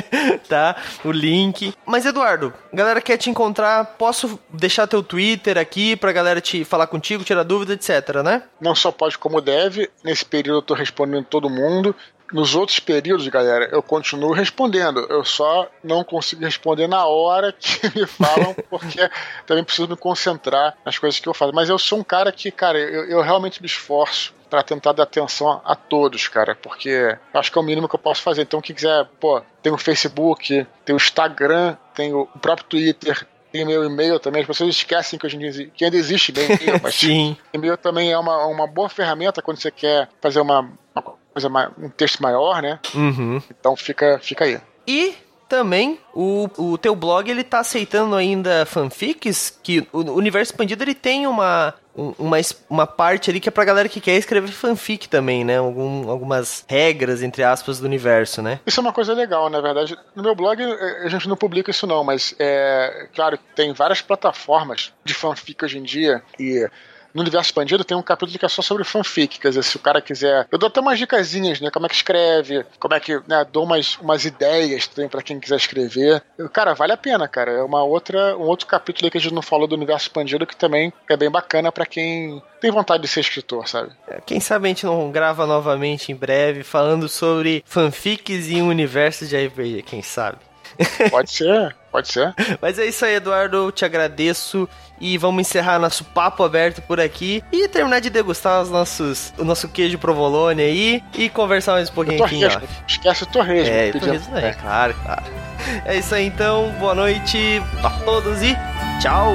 tá? O link. Mas Eduardo, galera quer te encontrar, posso deixar teu Twitter aqui pra galera te falar contigo, tirar dúvida, etc, né? Não só pode como deve. Nesse período eu tô respondendo todo mundo. Nos outros períodos, galera, eu continuo respondendo. Eu só não consigo responder na hora que me falam, porque também preciso me concentrar nas coisas que eu faço. Mas eu sou um cara que, cara, eu, eu realmente me esforço para tentar dar atenção a todos, cara, porque acho que é o mínimo que eu posso fazer. Então, quem quiser, pô, tem o Facebook, tem o Instagram, tem o próprio Twitter, tem meu e-mail também. As pessoas esquecem que hoje em dia que ainda existe bem e-mail, mas Sim. e-mail também é uma, uma boa ferramenta quando você quer fazer uma, uma coisa, um texto maior, né? Uhum. Então fica, fica aí. E também o, o teu blog ele tá aceitando ainda fanfics que o universo expandido ele tem uma uma, uma parte ali que é pra galera que quer escrever fanfic também, né? Algum, algumas regras, entre aspas, do universo, né? Isso é uma coisa legal, na verdade. No meu blog a gente não publica isso não, mas é claro, tem várias plataformas de fanfic hoje em dia e no universo expandido tem um capítulo que é só sobre fanfic, quer dizer, se o cara quiser. Eu dou até umas dicasinhas, né? Como é que escreve, como é que. Né, dou umas, umas ideias também para quem quiser escrever. Cara, vale a pena, cara. É uma outra, um outro capítulo que a gente não falou do universo expandido que também é bem bacana para quem tem vontade de ser escritor, sabe? É, quem sabe a gente não grava novamente em breve falando sobre fanfics e um universo de RPG, quem sabe? Pode ser, pode ser. Mas é isso aí, Eduardo. Eu te agradeço. E vamos encerrar nosso papo aberto por aqui e terminar de degustar os nossos, o nosso queijo provolone aí e conversar mais um pouquinho aqui. Esquece o torresmo. É, o torresmo é, claro, claro. É isso aí então. Boa noite a todos e tchau!